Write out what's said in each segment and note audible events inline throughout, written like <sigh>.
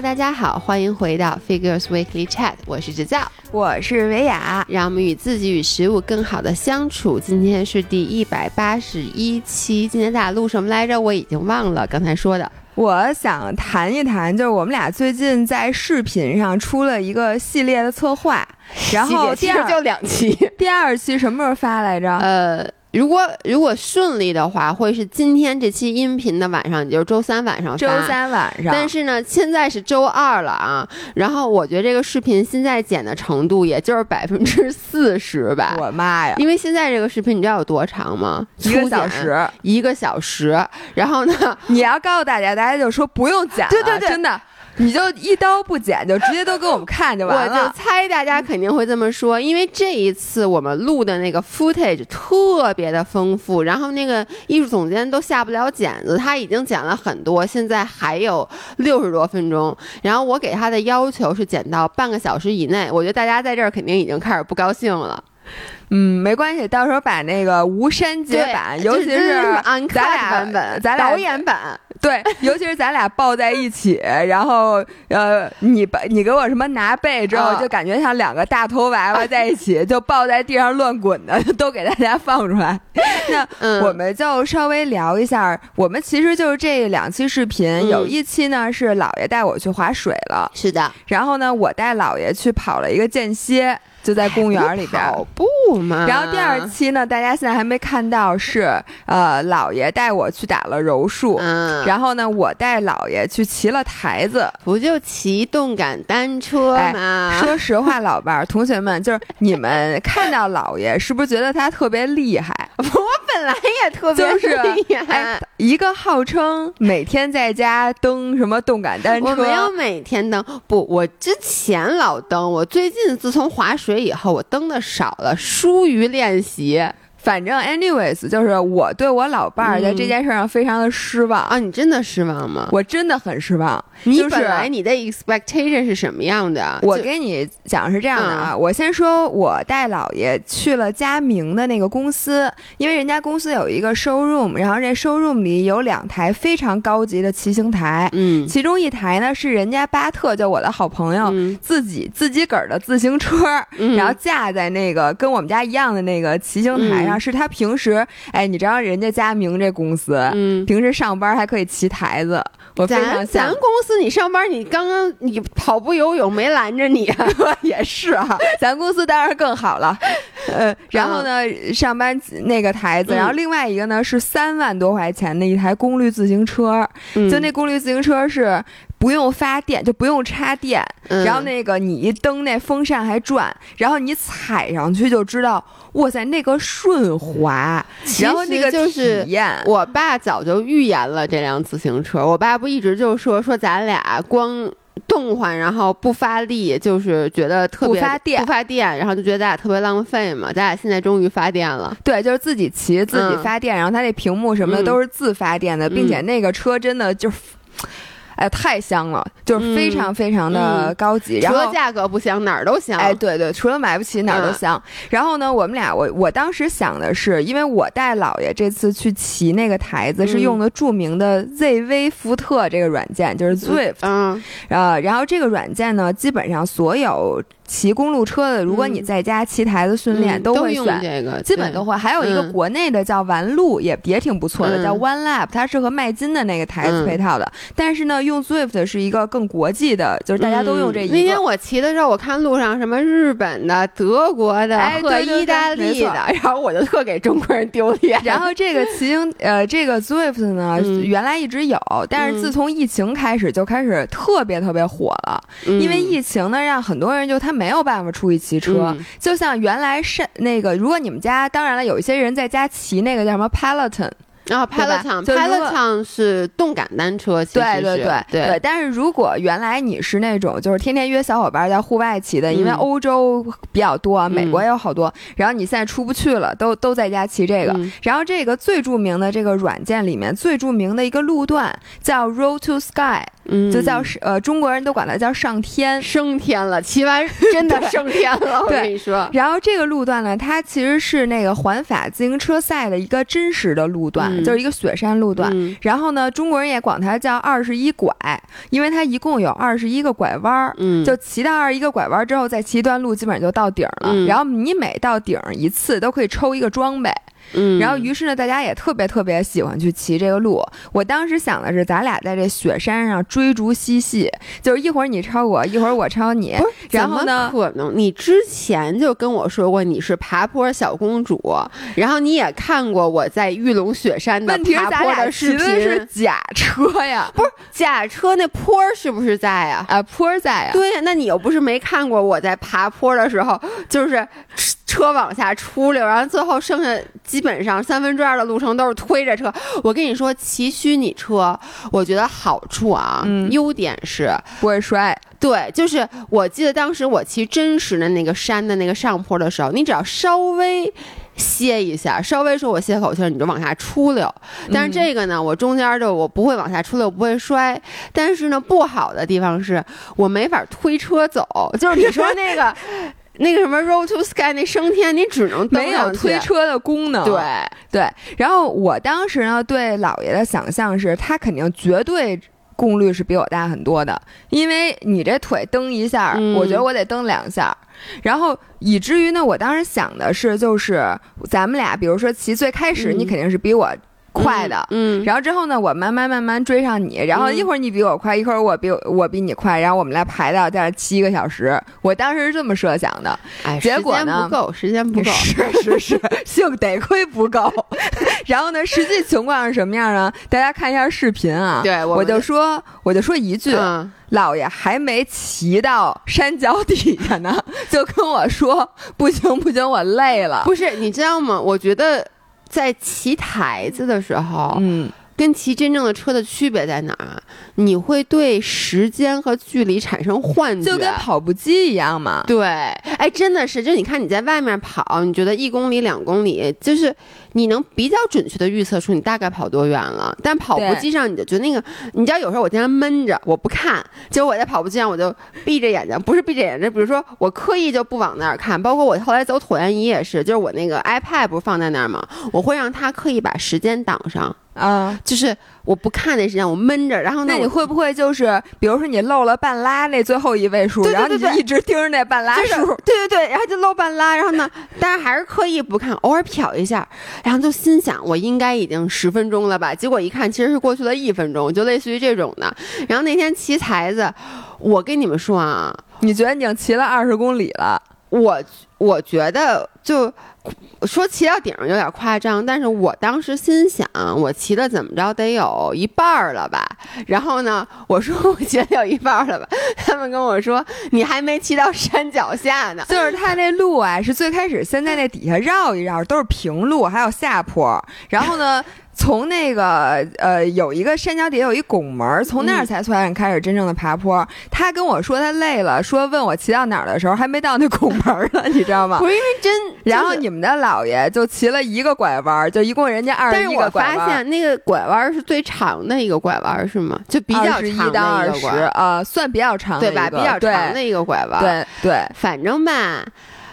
Hello，大家好，欢迎回到 Figures Weekly Chat，我是直教，我是维雅，让我们与自己与食物更好的相处。今天是第一百八十一期，今天咱俩录什么来着？我已经忘了刚才说的。我想谈一谈，就是我们俩最近在视频上出了一个系列的策划，然后第二就两期，<laughs> 第二期什么时候发来着？呃。如果如果顺利的话，会是今天这期音频的晚上，也就是周三晚上周三晚上。但是呢，现在是周二了啊。然后我觉得这个视频现在剪的程度，也就是百分之四十吧。我妈呀！因为现在这个视频，你知道有多长吗？一个小时，一个小时。然后呢，你要告诉大家，大家就说不用剪了。对对对，真的。你就一刀不剪，就直接都给我们看就完了。我就猜大家肯定会这么说，因为这一次我们录的那个 footage 特别的丰富，然后那个艺术总监都下不了剪子，他已经剪了很多，现在还有六十多分钟。然后我给他的要求是剪到半个小时以内，我觉得大家在这儿肯定已经开始不高兴了。嗯，没关系，到时候把那个无删节版，尤其是咱俩版本，咱俩导演版。对，<laughs> 尤其是咱俩抱在一起，然后呃，你把你给我什么拿背之后，就感觉像两个大头娃娃在一起，就抱在地上乱滚的，<laughs> 都给大家放出来。<laughs> 那我们就稍微聊一下，我们其实就是这两期视频，有一期呢是姥爷带我去划水了，是的，然后呢我带姥爷去跑了一个间歇。就在公园里边跑步嘛。然后第二期呢，大家现在还没看到，是呃，姥爷带我去打了柔术，嗯，然后呢，我带姥爷去骑了台子，不就骑动感单车吗？说实话，老伴儿，同学们，就是你们看到姥爷，是不是觉得他特别厉害？<laughs> 我本来也特别厉害，一个号称每天在家蹬什么动感单车，我没有每天蹬，不，我之前老蹬，我最近自从划水。以后我蹬的少了，疏于练习。反正，anyways，就是我对我老伴儿在这件事上非常的失望啊！你真的失望吗？我真的很失望。你本来你的 expectation 是什么样的？我跟你讲是这样的啊，我先说，我带姥爷去了佳明的那个公司，因为人家公司有一个 showroom，然后这 showroom 里有两台非常高级的骑行台，嗯，其中一台呢是人家巴特，就我的好朋友自己自己个儿的自行车，然后架在那个跟我们家一样的那个骑行台。是他平时，哎，你知道人家佳明这公司，嗯，平时上班还可以骑台子。我咱咱公司你上班，你刚刚你跑步游泳没拦着你，<laughs> 也是啊。咱公司当然更好了，呃，然后呢，上班那个台子，然后另外一个呢是三万多块钱的一台功率自行车，就那功率自行车是。不用发电就不用插电，然后那个你一蹬那风扇还转，然后你踩上去就知道，哇塞，那个顺滑。然后那个就是我爸早就预言了这辆自行车，我爸不一直就说说咱俩光动换，然后不发力，就是觉得特别不发电不发电，然后就觉得咱俩特别浪费嘛。咱俩现在终于发电了，对，就是自己骑自己发电，然后它那屏幕什么的都是自发电的，并且那个车真的就。哎，太香了，就是非常非常的高级。除了价格不香，哪儿都香。哎，对对，除了买不起，哪儿都香。然后呢，我们俩，我我当时想的是，因为我带姥爷这次去骑那个台子，是用的著名的 ZV 福特这个软件，就是 Zwift。嗯，呃，然后这个软件呢，基本上所有。骑公路车的，如果你在家骑台子训练，都会选这个，基本都会。还有一个国内的叫玩路，也也挺不错的，叫 One Lap，它是和麦金的那个台子配套的。但是呢，用 Zwift 是一个更国际的，就是大家都用这一个。那天我骑的时候，我看路上什么日本的、德国的和意大利的，然后我就特给中国人丢脸。然后这个骑行呃，这个 Zwift 呢，原来一直有，但是自从疫情开始就开始特别特别火了，因为疫情呢，让很多人就他。没有办法出去骑车，就像原来是那个，如果你们家，当然了，有一些人在家骑那个叫什么 Peloton。然后 Peloton，Peloton 是动感单车，对对对对。但是如果原来你是那种就是天天约小伙伴在户外骑的，因为欧洲比较多，美国也有好多，然后你现在出不去了，都都在家骑这个。然后这个最著名的这个软件里面最著名的一个路段叫 Road to Sky，嗯，就叫呃中国人都管它叫上天，升天了，骑完真的 <laughs> 升天了，我跟你说。然后这个路段呢，它其实是那个环法自行车赛的一个真实的路段，就是一个雪山路段。然后呢，中国人也管它叫二十一拐，因为它一共有二十一个拐弯儿。嗯，就骑到二十一个拐弯之后，再骑一段路，基本上就到顶了。然后你每到顶一次，都可以抽一个装备。嗯，然后于是呢，大家也特别特别喜欢去骑这个路。我当时想的是，咱俩在这雪山上追逐嬉戏，就是一会儿你超我，一会儿我超你。不是，然后呢？可能你之前就跟我说过你是爬坡小公主，然后你也看过我在玉龙雪山的爬坡的视频。是假车呀？不是假车，那坡是不是在啊？啊，坡在啊。对呀，那你又不是没看过我在爬坡的时候，就是车往下出溜，然后最后剩下基本上三分之二的路程都是推着车。我跟你说，骑虚拟车，我觉得好处啊，优点是不会摔。对，就是我记得当时我骑真实的那个山的那个上坡的时候，你只要稍微歇一下，稍微说我歇口气，你就往下出溜。但是这个呢，我中间就我不会往下出溜，不会摔。但是呢，不好的地方是我没法推车走，就是你说那个。那个什么 Road to Sky 那升天，你只能没有推车的功能。对对，然后我当时呢对老爷的想象是，他肯定绝对功率是比我大很多的，因为你这腿蹬一下，我觉得我得蹬两下，然后以至于呢，我当时想的是，就是咱们俩，比如说骑最开始，你肯定是比我。快的，嗯，然后之后呢，我慢慢慢慢追上你，然后一会儿你比我快，一会儿我比我我比你快，然后我们来排到在七个小时。我当时是这么设想的，哎，结果呢不够，时间不够，是是是，<laughs> 幸得亏不够。然后呢，实际情况是什么样呢？大家看一下视频啊。对，我就说，我就说一句，老爷还没骑到山脚底下呢，就跟我说不行不行，我累了。不是，你知道吗？我觉得。在骑台子的时候，嗯。跟骑真正的车的区别在哪儿？你会对时间和距离产生幻觉，就跟跑步机一样嘛。对，哎，真的是，就你看你在外面跑，你觉得一公里、两公里，就是你能比较准确的预测出你大概跑多远了。但跑步机上，你就觉得那个，你知道，有时候我经常闷着，我不看，结果我在跑步机上，我就闭着眼睛，不是闭着眼睛，比如说我刻意就不往那儿看。包括我后来走椭圆仪也是，就是我那个 iPad 不是放在那儿吗？我会让它刻意把时间挡上。啊，就是我不看那时间，我闷着，然后那你会不会就是，比如说你漏了半拉那最后一位数，然后你就一直盯着那半拉数，对对对，然后就漏半拉，然后呢，但是还是刻意不看，偶尔瞟一下，然后就心想我应该已经十分钟了吧，结果一看其实是过去了一分钟，就类似于这种的。然后那天骑台子，我跟你们说啊，你觉得你已经骑了二十公里了？我我觉得就。说骑到顶上有点夸张，但是我当时心想，我骑的怎么着得有一半儿了吧？然后呢，我说我骑有一半儿了吧？他们跟我说你还没骑到山脚下呢。就是他那路啊，是最开始先在那底下绕一绕，都是平路，还有下坡，然后呢。从那个呃，有一个山脚底下有一拱门，从那儿才算开始真正的爬坡。他跟我说他累了，说问我骑到哪儿的时候还没到那拱门呢，<laughs> 你知道吗？不是因为真。然后你们的姥爷就骑了一个拐弯，就一共人家二十一个拐弯。但是我发现那个拐弯是最长的一个拐弯，是吗？就比较长的二十啊，算比较长对吧？比较长的一个拐弯。对对，反正吧，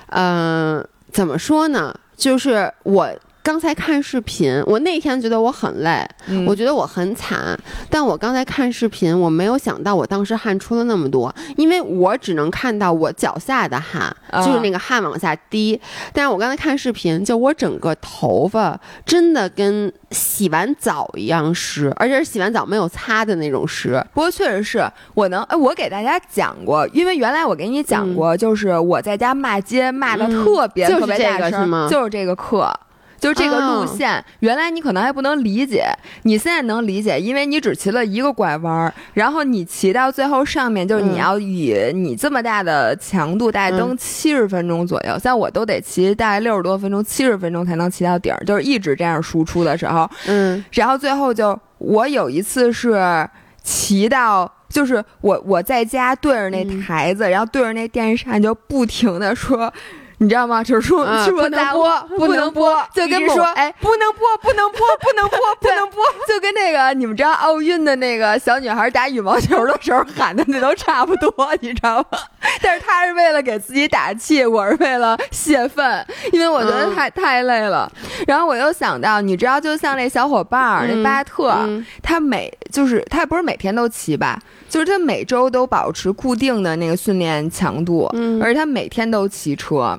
嗯，怎么说呢？就是我。刚才看视频，我那天觉得我很累，我觉得我很惨。但我刚才看视频，我没有想到我当时汗出了那么多，因为我只能看到我脚下的汗，就是那个汗往下滴。但是我刚才看视频，就我整个头发真的跟洗完澡一样湿，而且是洗完澡没有擦的那种湿。不过确实是我能，哎，我给大家讲过，因为原来我给你讲过，就是我在家骂街骂的特别特别大声，就是这个课。就这个路线，原来你可能还不能理解，你现在能理解，因为你只骑了一个拐弯儿，然后你骑到最后上面，就是你要以你这么大的强度，大概蹬七十分钟左右，像我都得骑大概六十多分钟，七十分钟才能骑到顶儿，就是一直这样输出的时候，嗯，然后最后就我有一次是骑到，就是我我在家对着那台子，然后对着那电扇就不停的说。你知道吗？就是说 <laughs> 不能大播不能播就跟说哎不能播不能播不能播不能播，<laughs> 就跟那个你们知道奥运的那个小女孩打羽毛球的时候喊的那都差不多，你知道吗？<laughs> 但是她是为了给自己打气，我是为了泄愤，因为我觉得太、太累了。然后我又想到，你知道，就像那小伙伴儿、嗯那巴特，嗯他每就是他不是每天都骑吧，就是他每周都保持固定的那个训练强度，嗯而且他每天都骑车。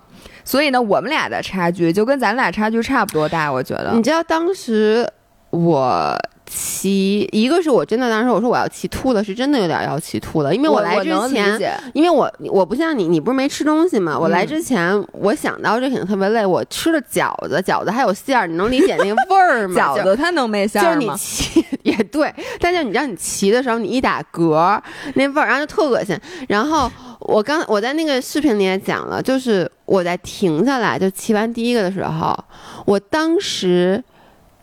所以呢，我们俩的差距就跟咱俩差距差不多大，我觉得你。知道当时我骑，一个是我真的当时我说我要骑吐了，是真的有点要骑吐了，因为我来之前，因为我我不像你，你不是没吃东西吗？我来嗯之前我想到这肯定特别累，我吃了饺子，饺子还有馅儿，你能理解那个味儿吗？<laughs> 饺子它能没馅儿吗就是你？骑 <laughs> 也对，但是你知道你骑的时候，你一打嗝那味儿，然后就特恶心。然后我刚我在那个视频里也讲了，就是我在停下来就骑完第一个的时候，我当时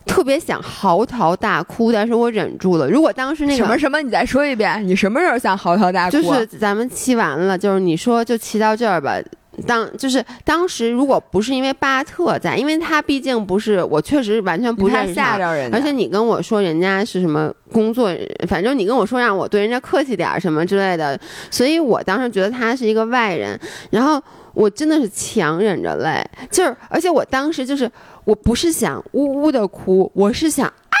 特别想嚎啕大哭，但是我忍住了。如果当时那个什么什么？你再说一遍，你什么时候想嚎啕大哭？就是咱们骑完了，就是你说就骑到这儿吧。当就是当时，如果不是因为巴特在，因为他毕竟不是我，确实完全不怕认识他，吓着人家，而且你跟我说人家是什么工作，反正你跟我说让我对人家客气点儿什么之类的，所以我当时觉得他是一个外人，然后我真的是强忍着泪，就是而且我当时就是我不是想呜呜的哭，我是想啊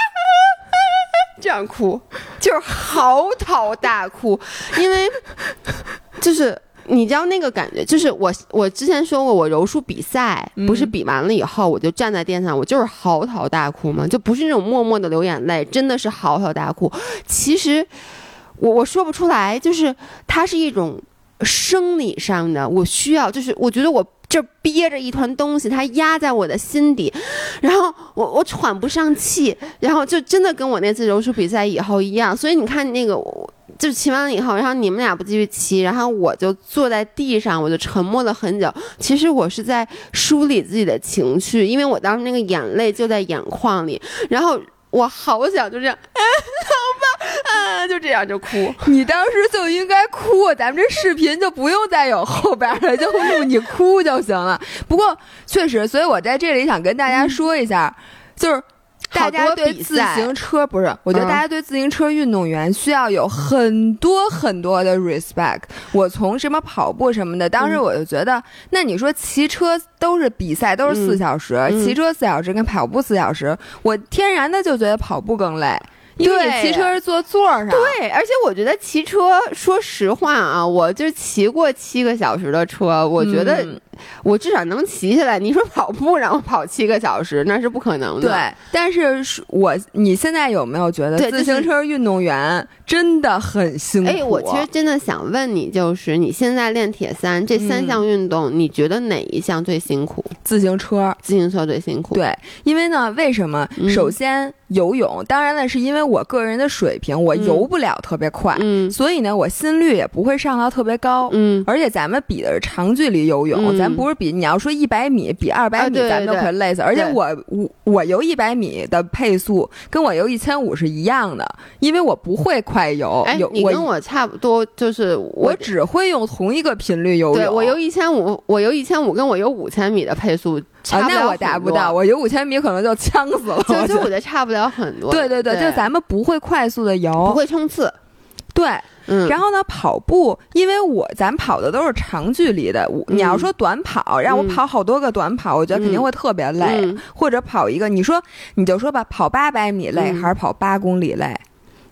这样哭，就是嚎啕大哭，因为就是。你知道那个感觉，就是我我之前说过，我柔术比赛不是嗯比完了以后，我就站在垫上，我就是嚎啕大哭嘛，就不是那种默默的流眼泪，真的是嚎啕大哭。其实我我说不出来，就是它是一种生理上的，我需要，就是我觉得我这憋着一团东西，它压在我的心底，然后我我喘不上气，然后就真的跟我那次柔术比赛以后一样。所以你看那个，我就骑完了以后，然后你们俩不继续骑，然后我就坐在地上，我就沉默了很久。其实我是在梳理自己的情绪，因为我当时那个眼泪就在眼眶里，然后我好想就这样，<laughs> 哎、好吧，啊，就这样就哭。你当时就应该哭，咱们这视频就不用再有后边了，就录你哭就行了。不过确实，所以我在这里想跟大家说一下，就是。大家对自行车不是，我觉得嗯。大家对自行车运动员需要有很多很多的 respect。我从什么跑步什么的，当时嗯。我就觉得，那你说骑车都是比赛，都是四嗯。小时，嗯。骑车四小时跟跑步四小时，我天然的就觉得跑步更累，因为你对骑车是坐座上，对，而且我觉得骑车，说实话啊，我就骑过七个小时的车，我觉得嗯我至少能骑下来。你说跑步让我跑七个小时，那是不可能的。对，但是是我，你现在有没有觉得自行车运动员真的很辛苦？哎，我其实真的想问你，就是你现在练铁三这三嗯项运动，你觉得哪一项最辛苦？自行车。自行车最辛苦。，对，因为呢，为什么？嗯首先游泳，当然了，是因为我个人的水平，我嗯游不了特别快，嗯所以呢，我心率也不会上到特别高。嗯，而且咱们比的是长距离游泳，嗯咱不是比你要说一百米比二百米，咱们都对可累死。而且我我我游一百米的配速跟我游一千五是一样的，因为我不会快游，哎你跟我差不多，就是我我只会用同一个频率游泳。对我游一千五，我游一千五跟我游五千米的配速差啊，不了那我达不到，我游五千米可能就呛死了。就我觉得就我觉得差不了很多。对对对，对，就咱们不会快速的游不，会冲刺。对。嗯，然后呢，跑步，因为我咱跑的都是长距离的，我你要说短跑，让我嗯跑好多个短跑，我觉得肯定会特别累。嗯或者跑一个，你说你就说吧，跑八百米累、嗯还是跑八公里累，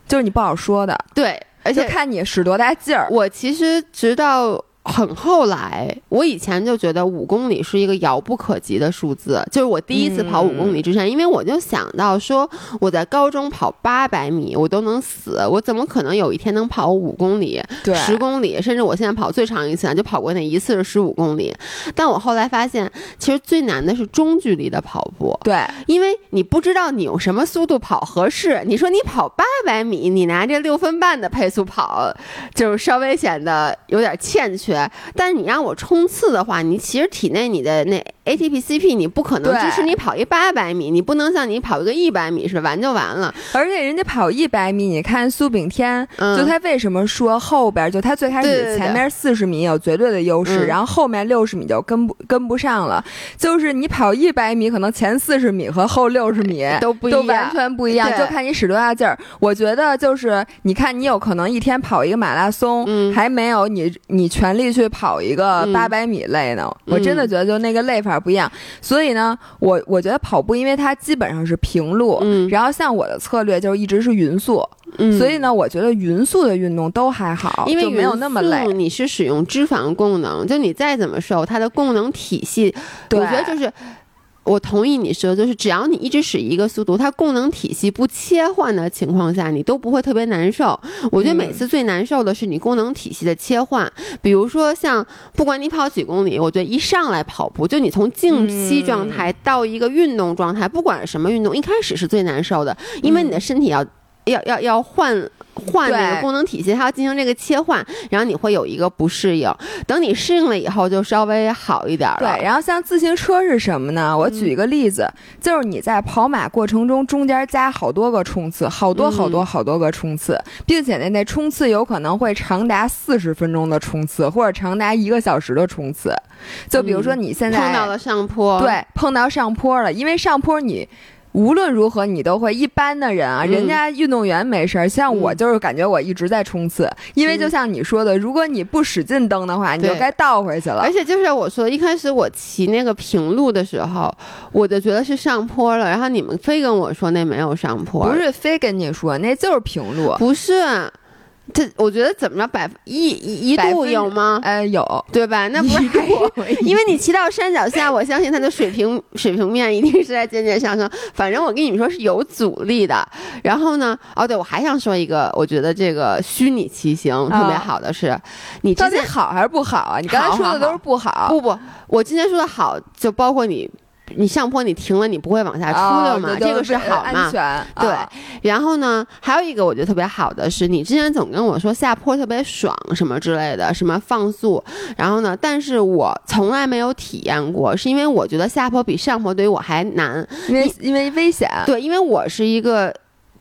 就是你不好说的，对，而且看你使多大劲儿。我其实直到很后来，我以前就觉得五公里是一个遥不可及的数字，就是我第一次跑五公里之前，因为我就想到说我在高中跑八百米我都能死，我怎么可能有一天能跑五公里、十公里，甚至我现在跑最长一次啊就跑过那一次是十五公里。但我后来发现，其实最难的是中距离的跑步。对，因为你不知道你用什么速度跑合适。你说你跑八百米，你拿这六分半的配速跑，就是稍微显得有点欠缺。对但是你让我冲刺的话，你其实体内你的那 ATP CP，你不可能支持你跑一八百米，你不能像你跑一个一百米似的完就完了。而且人家跑一百米，你看苏炳添，嗯。就他为什么说后边就他最开始前面四十米有绝对的优势，嗯。然后后面六十米就跟不跟不上了。就是你跑一百米，可能前四十米和后六十米都不一样。都完全不一样，就看你使多大劲儿。我觉得就是你看，你有可能一天跑一个马拉松，嗯。还没有你你全力去跑一个嗯。八百米累呢。我真的觉得就那个累法不一样。所以呢，我我觉得跑步，因为它基本上是平路，嗯然后像我的策略就是一直是匀速，嗯所以呢，我觉得匀速的运动都还好，因为没有那么累。你是使用脂肪功能，就你再怎么瘦，它的功能体系，我觉得就是。我同意你说，就是只要你一直使一个速度，它功能体系不切换的情况下，你都不会特别难受。我觉得每嗯。次最难受的是你功能体系的切换，比如说像不管你跑几公里，我觉得一上来跑步，就你从静息状态到一个运动状态，不管是什么运动，一开始是最难受的，因为你的身体要要要要换换那个功能体系，它要进行这个切换，然后你会有一个不适应。等你适应了以后，就稍微好一点了。对，然后像自行车是什么呢？我举一个例子，就是你在跑马过程中中间加好多个冲刺，好多好多好多个冲刺，并且呢，那冲刺有可能会长达四十分钟的冲刺，或者长达一个小时的冲刺。就比如说你现在、碰到了上坡，对，碰到上坡了，因为上坡你。无论如何，你都会一般的人啊，嗯。人家运动员没事儿，像我嗯。就是感觉我一直在冲刺，因为就嗯像你说的，如果你不使劲蹬的话，你就该倒回去了。而。且就是我说，一开始我骑那个平路的时候，我就觉得是上坡了，然后你们非跟我说那没有上坡，不是非跟你说，那就是平路。不是，这我觉得怎么着百分一一一度有吗？呃，有，对吧？那不是还因为你骑到山脚下，我相信它的水平 <laughs> 水平面一定是在渐渐上升。反正我跟你们说是有阻力的。然后呢，哦，对，我还想说一个，我觉得这个虚拟骑行特别好的是，你之到底好还是不好啊？你刚才说的都是不好。不不，我今天说的好，就包括你。你上坡你停了，你不会往下出哦的嘛？对这个是呃好嘛安？全。对啊，然后呢，还有一个我觉得特别好的是，你之前总跟我说下坡特别爽什么之类的，什么放速。然后呢，但是我从来没有体验过，是因为我觉得下坡比上坡对于我还难。因为因为危险。对，因为我是一个，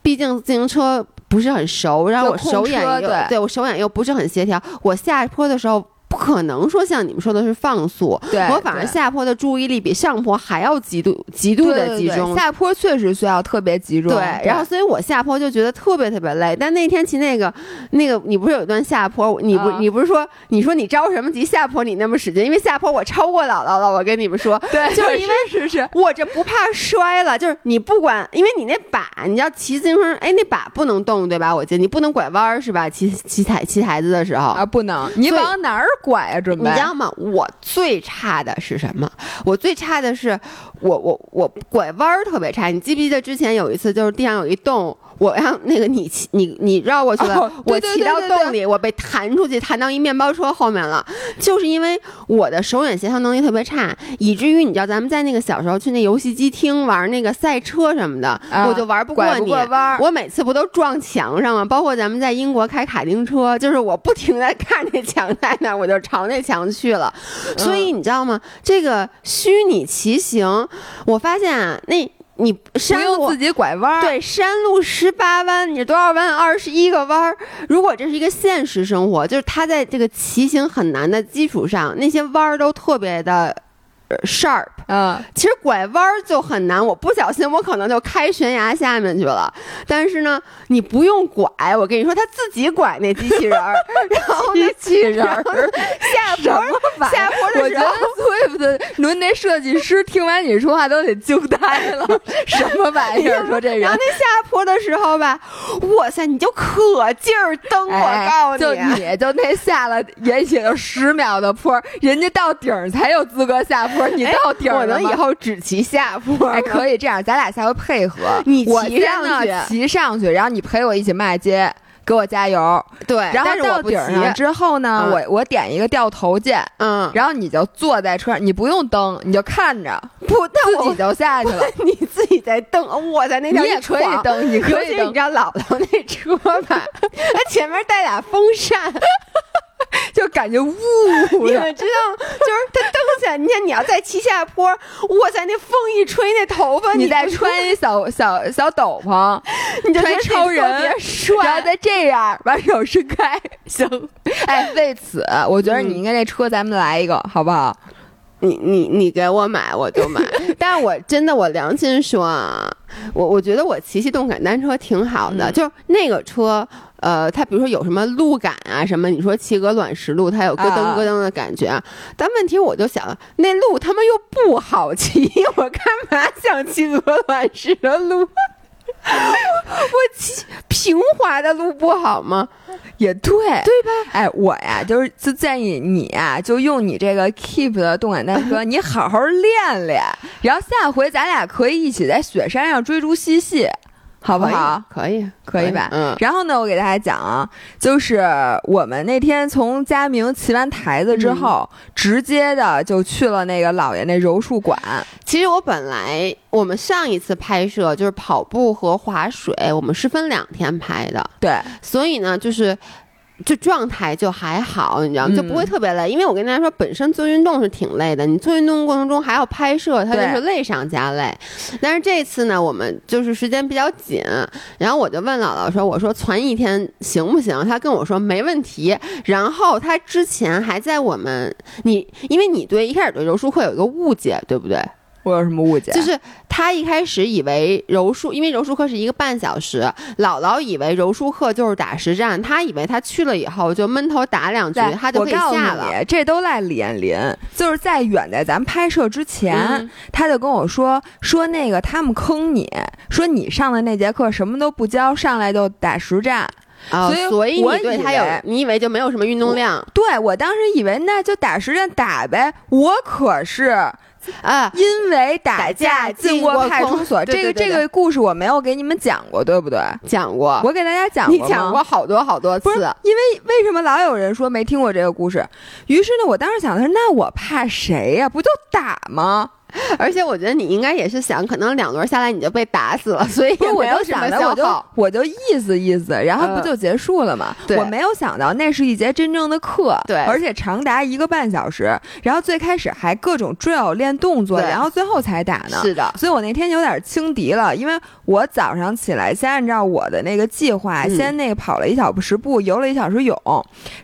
毕竟自行车不是很熟，然后我手眼又对对我手眼又不是很协调，我下坡的时候。不可能说像你们说的是放速，对我反而下坡的注意力比上坡还要极度极度对对对的集中。下坡确实需要特别集中。对，然后所以我下坡就觉得特别特别累。但那天骑那个那个，你不是有一段下坡？你不、啊你不是说你说你着什么急？下坡你那么使劲，因为下坡我超过姥姥了。我跟你们说，<laughs> 对，就是因为是是是，我这不怕摔了，就是你不管，因为你那把你要骑自行车，哎，那把不能动对吧？我记得你不能拐弯儿是吧？骑骑台骑台子的时候啊，不能，你往哪儿拐啊？准备你知道吗？我最差的是什么？我最差的是我我我拐弯儿特别差。你记不记得之前有一次，就是地上有一洞，我让那个你骑你你绕过去了，哦对我骑到洞里，我被弹出去，弹到一面包车后面了。就是因为我的手眼协调能力特别差，以至于你知道咱们在那个小时候去那游戏机厅玩那个赛车什么的，啊我就玩不过你。我每次不都撞墙上吗？包括咱们在英国开卡丁车，就是我不停的看那墙在那儿，我就朝那墙去了。所以你知道吗？这个虚拟骑行，我发现啊，那你山路用自己拐弯儿，对，山路十八弯，你多少弯？二十一个弯儿。如果这是一个现实生活，就是他在这个骑行很难的基础上，那些弯儿都特别的。呃嗯，其实拐弯儿就很难，我不小心我可能就开悬崖下面去了。但是呢，你不用拐，我跟你说，他自己拐那机器人儿，<laughs> 然后呢，机器人然后呢下 <laughs> 坡儿下坡我觉得的时候，Swift 的轮那设计师听完你说话都得惊呆了，<laughs> 什么玩意儿？说这人？然后，那下坡的时候吧，哇塞，你就可劲儿蹬，哎我告诉你。就你，就那下了也也就十秒的坡，人家到顶儿才有资格下坡，你哎到顶我能以后只骑下坡，<laughs> 哎，可以这样，咱俩下回配合。你我骑上去骑上去，然后你陪我一起骂街，给我加油。对，然后我不到顶儿之后呢，嗯我我点一个掉头键，嗯，然后你就坐在车上，你不用蹬，你就看着，不，自己就下去了。<laughs> 你自己在蹬，我在那条你也可以蹬。你可以蹬你知。道姥姥那车吧，<laughs> 它前面带俩风扇，就感觉呜。你们知道，就是它蹬起来，你看你要在骑下坡，哇塞，那风一吹，那头发，你再穿一小小小斗篷，你就穿超人，然后再这样把手伸开，<laughs> 行。哎，为此，我觉得你应该这车咱们来一个，好不好？你你你给我买我就买，<laughs> 但是我真的我良心说啊，我我觉得我骑骑动感单车挺好的，就是那个车，呃，它比如说有什么路感啊什么，你说骑鹅卵石路，它有咯噔咯噔的感觉啊，但问题我就想，那路他们又不好骑，我干嘛想骑鹅卵石的路？<laughs> 我骑平滑的路不好吗？也对，对吧？哎，我呀，就是就建议你啊，就用你这个 Keep 的动感单车，<laughs> 你好好练练，然后下回咱俩可以一起在雪山上追逐嬉戏。好不好？可以，可以吧？嗯。然后呢，我给大家讲啊，就是我们那天从佳明骑完台子之后，直接的就去了那个老爷那柔术馆。其实我本来我们上一次拍摄就是跑步和划水，我们是分两天拍的。对。所以呢，就是。就状态就还好，你知道吗？就不会特别累，因为我跟大家说，本身做运动是挺累的，你做运动过程中还要拍摄，它就是累上加累。但是这次呢，我们就是时间比较紧，然后我就问姥姥说：“我说攒一天行不行？”她跟我说没问题。然后他之前还在我们你，因为你对一开始对柔术课有一个误解，对不对？我有什么误解？就是他一开始以为柔术，因为柔术课是一个半小时，姥姥以为柔术课就是打实战，他以为他去了以后就闷头打两局，他就可以下了。这都赖李彦林，就是在远在咱们拍摄之前，他就跟我说说那个他们坑你，说你上的那节课什么都不教，上来就打实战。所以，所以你对他有，你以为就没有什么运动量？对我当时以为那就打实战打呗，我可是。啊，<laughs> 因为打架进过派出所，这个这个故事我没有给你们讲过，对不对？讲过，我给大家讲过，你讲过好多好多次。因为为什么老有人说没听过这个故事？于是呢，我当时想的是，那我怕谁呀？不就打吗？而且我觉得你应该也是想，可能两轮下来你就被打死了，所以我就想着我就我就意思意思，然后不就结束了吗？我没有想到那是一节真正的课，对，而且长达一个半小时，然后最开始还各种 drill 练动作，然后最后才打呢。是的，所以我那天有点轻敌了，因为我早上起来先按照我的那个计划，先那个跑了一小时步，游了一小时泳，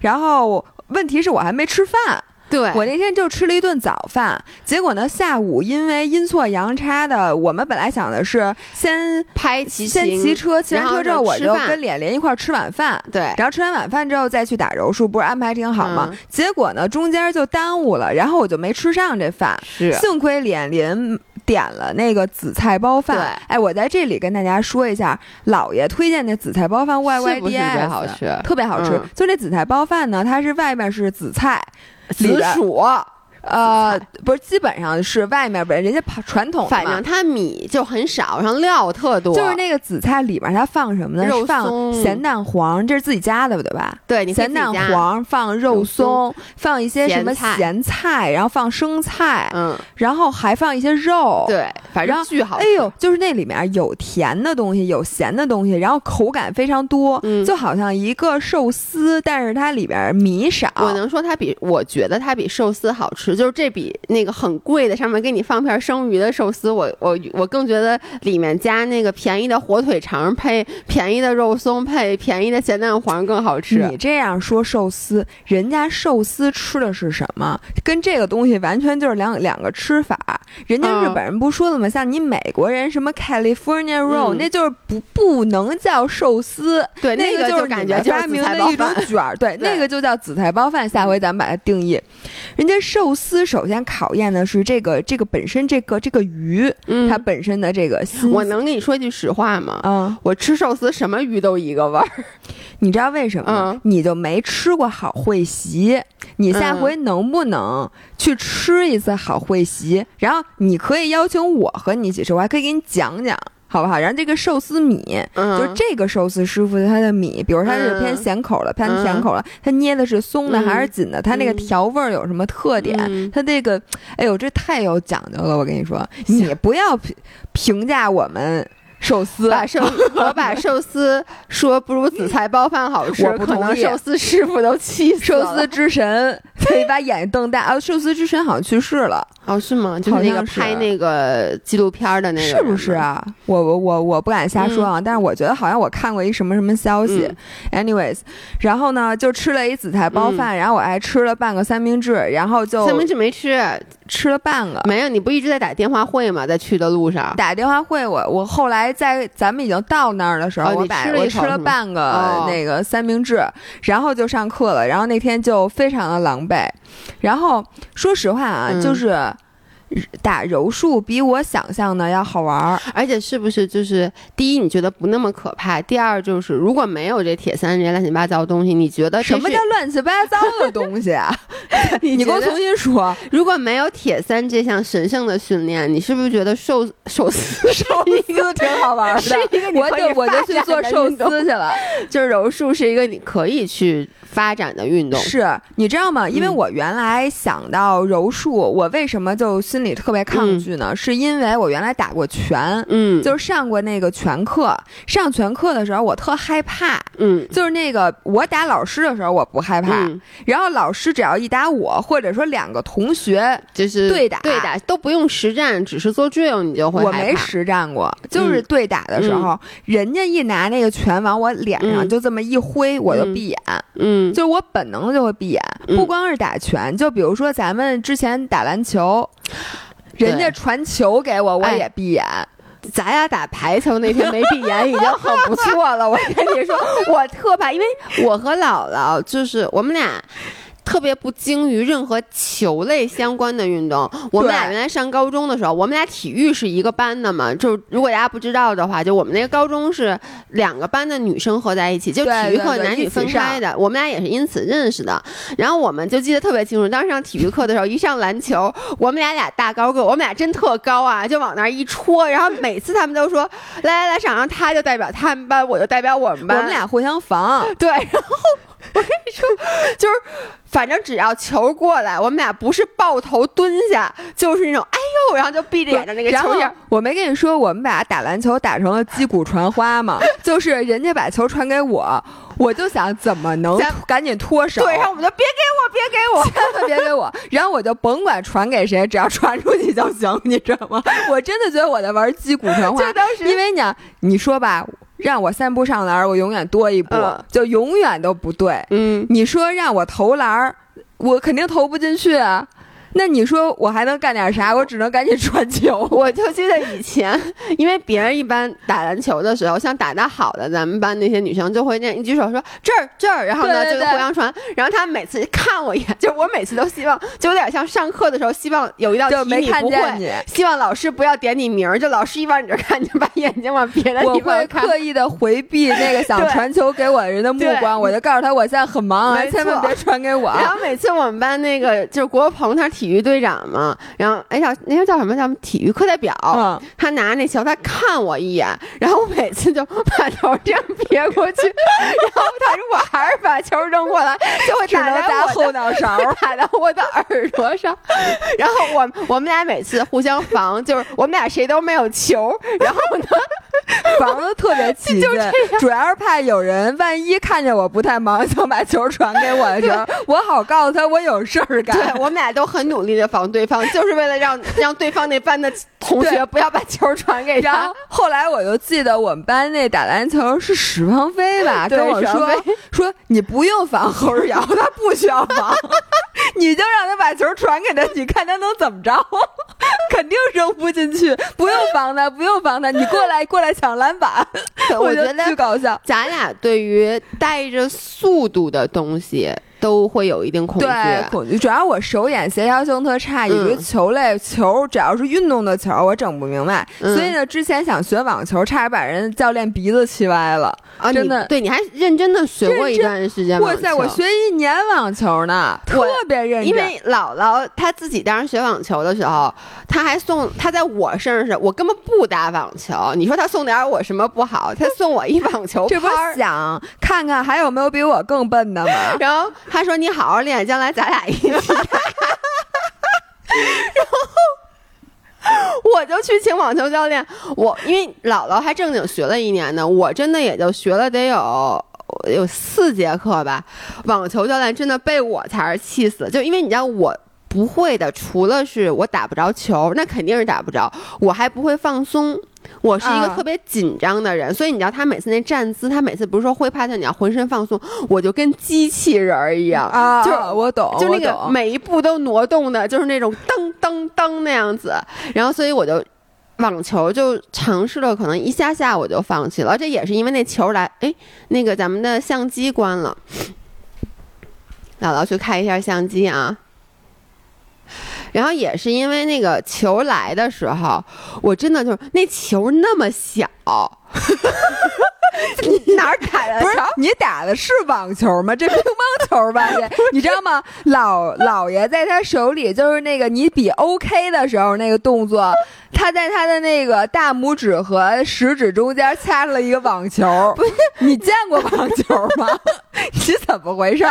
然后问题是我还没吃饭。对。我那天就吃了一顿早饭，结果呢，下午因为阴错阳差的，我们本来想的是先拍骑先骑车，骑完车之后我就跟脸脸一块吃晚饭，对，然后吃完晚饭之后再去打柔术，不是安排挺好吗？结果呢，中间就耽误了，然后我就没吃上这饭，是。幸亏脸脸点了那个紫菜包饭，哎，我在这里跟大家说一下，姥爷推荐那紫菜包饭 Y Y D S，好吃，特别好吃，就这紫菜包饭呢，它是外面是紫菜。紫薯。呃，不是，基本上是外面本人家传统，反正它米就很少，然后料特多。就是那个紫菜里面它放什么呢？肉放咸蛋黄，这是自己加的，对吧？对，咸蛋黄放肉松，放一些什么咸菜，然后放生菜，嗯，然后还放一些肉，对，反正巨好。哎呦，就是那里面有甜的东西，有咸的东西，然后口感非常多，就好像一个寿司，但是它里边米少。我能说它比，我觉得它比寿司好吃。就是这比那个很贵的上面给你放片生鱼的寿司，我我我更觉得里面加那个便宜的火腿肠配便宜的肉松配便宜的咸蛋黄更好吃。你这样说寿司，人家寿司吃的是什么？跟这个东西完全就是两两个吃法。人家日本人不说了吗？像你美国人什么 California roll，那就是不不能叫寿司。对，那个就是感觉发明的一种卷儿。对，<laughs> 那个就叫紫菜包饭。下回咱们把它定义。人家寿司首先考验的是这个这个本身这个这个鱼，它本身的这个。我能跟你说句实话吗？嗯，我吃寿司什么鱼都一个味儿。<laughs> 你知道为什么吗？你就没吃过好会席。你下回能不能去吃一次好会席？然后你可以邀请我和你一起吃，我还可以给你讲讲。好不好？然后这个寿司米，就是这个寿司师傅他的米，比如他是偏咸口的，偏甜口的，他捏的是松的还是紧的？他那个调味儿有什么特点？他这个，哎呦，这太有讲究了！我跟你说，你不要评评价我们寿司，把寿我把寿司说不如紫菜包饭好吃，我不同意寿司师傅都气死寿司之神，<laughs> 可以把眼睛瞪大啊！寿司之神好像去世了，哦，是吗？就是那个拍那个纪录片的那个，是不是啊？我我我我不敢瞎说啊，但是我觉得好像我看过一什么什么消息。Anyways，然后呢，就吃了一紫菜包饭，然后我还吃了半个三明治，然后就三明治没吃，吃了半个。没有，你不一直在打电话会吗？在去的路上打电话会，我我后来在咱们已经到那儿的时候，我把我吃了半个那个三明治，然后就上课了。然后那天就非常的狼狈。然后说实话啊，就是。打柔术比我想象的要好玩儿，而且是不是就是第一你觉得不那么可怕，第二就是如果没有这铁三这些乱七八糟的东西，你觉得什么叫乱七八糟的东西啊？<laughs> 你给我重新说，如果没有铁三这项神圣的训练，你是不是觉得寿寿司寿司挺好玩的？我就我就去做寿司去了，<laughs> 就是柔术是一个你可以去。发展的运动是你知道吗？因为我原来想到柔术，我为什么就心里特别抗拒呢？是因为我原来打过拳，嗯，就是上过那个拳课。上拳课的时候，我特害怕，嗯，就是那个我打老师的时候我不害怕，然后老师只要一打我，或者说两个同学就是对打对打都不用实战，只是做 drill 你就会我没实战过，就是对打的时候，人家一拿那个拳往我脸上就这么一挥，我就闭眼，嗯。就是我本能就会闭眼，不光是打拳，就比如说咱们之前打篮球，人家传球给我，我也闭眼。咱俩打排球那天没闭眼 <laughs> 已经很不错了。我跟你说，我特怕，因为我和姥姥就是我们俩。特别不精于任何球类相关的运动。我们俩原来上高中的时候，我们俩体育是一个班的嘛。就如果大家不知道的话，就我们那个高中是两个班的女生合在一起，就体育课男女分开的。我们俩也是因此认识的。然后我们就记得特别清楚，当时上体育课的时候，一上篮球，我们俩俩大高个，我们俩真特高啊，就往那儿一戳。然后每次他们都说：“来来来，场上他就代表他们班，我就代表我们班。”我们俩互相防。对，然后。<laughs> 我跟你说，就是反正只要球过来，我们俩不是抱头蹲下，就是那种哎呦，然后就闭着眼睛那个球影。我没跟你说，我们俩打篮球打成了击鼓传花吗？<laughs> 就是人家把球传给我，我就想怎么能赶紧脱手。对，然后我们就别给我，别给我，千万别给我。然后我就甭管传给谁，只要传出去就行，你知道吗？我真的觉得我在玩击鼓传花。就当时，因为呢你说吧。让我三步上篮，我永远多一步，就永远都不对。嗯，你说让我投篮，我肯定投不进去啊。那你说我还能干点啥？<laughs> 我只能赶紧传球。<laughs> 我就记得以前，<laughs> 因为别人一般打篮球的时候，像打得好的，咱们班那些女生就会那样一举手说这儿这儿，然后呢就互相传。然后他每次看我一眼，就我每次都希望，就有点像上课的时候，希望有一道题你不会，希望老师不要点你名儿，就老师一往你这看，你就把眼睛往别的地方看。我会刻意的回避那个想传球给我的人的目光，我就告诉他我现在很忙，千万别传给我。然后每次我们班那个就是国鹏他。体育队长嘛，然后哎叫那个叫什么叫体育课代表，他拿那球，他看我一眼，然后我每次就把头这样别过去，<laughs> 然后他如果还是把球扔过来，就会打在后脑勺，<laughs> 打到我的耳朵上，然后我我们俩每次互相防，就是我们俩谁都没有球，然后呢防的特别起劲，主要是怕有人万一看见我不太忙，想把球传给我的时候，我好告诉他我有事儿干。对我们俩都很。努力的防对方，就是为了让 <laughs> 让对方那班的同学不要把球传给他。后来我就记得我们班那打篮球是史鹏飞吧，跟我说说你不用防侯世尧，他不需要防，<laughs> 你就让他把球传给他，你看他能怎么着？<laughs> 肯定扔不进去，不用防他，不用防他，你过来过来抢篮板。我觉得巨搞笑。咱俩对于带着速度的东西。都会有一定恐惧，恐惧。主要我手眼协调性特差，以及球类球只要是运动的球，我整不明白。所以呢，之前想学网球，差点把人教练鼻子气歪了。啊，真的，对，你还认真的学过一段时间哇塞，我学一年网球呢，特别认真。因为姥姥她自己当时学网球的时候，她还送她在我身上，是我根本不打网球。你说她送点我什么不好？她送我一网球拍这不想看看还有没有比我更笨的吗？<laughs> 然后。他说：“你好好练，将来咱俩一起。” <laughs> 然后我就去请网球教练。我因为姥姥还正经学了一年呢，我真的也就学了得有有四节课吧。网球教练真的被我才是气死，就因为你知道我。不会的，除了是我打不着球，那肯定是打不着。我还不会放松，我是一个特别紧张的人，所以你知道他每次那站姿，他每次不是说挥拍他，你要浑身放松，我就跟机器人一样啊，就是我懂，就那个每一步都挪动的，就是那种噔噔噔那样子。然后所以我就网球就尝试了，可能一下下我就放弃了，这也是因为那球来，哎，那个咱们的相机关了，姥姥去开一下相机啊。然后也是因为那个球来的时候，我真的就是那球那么小，<laughs> <laughs> 你哪儿打的？不是你打的是网球吗？这乒乓球吧？<laughs> 这你知道吗？老老爷在他手里就是那个你比 OK 的时候那个动作。<laughs> 他在他的那个大拇指和食指中间掐了一个网球，不是？你见过网球吗？你怎么回事？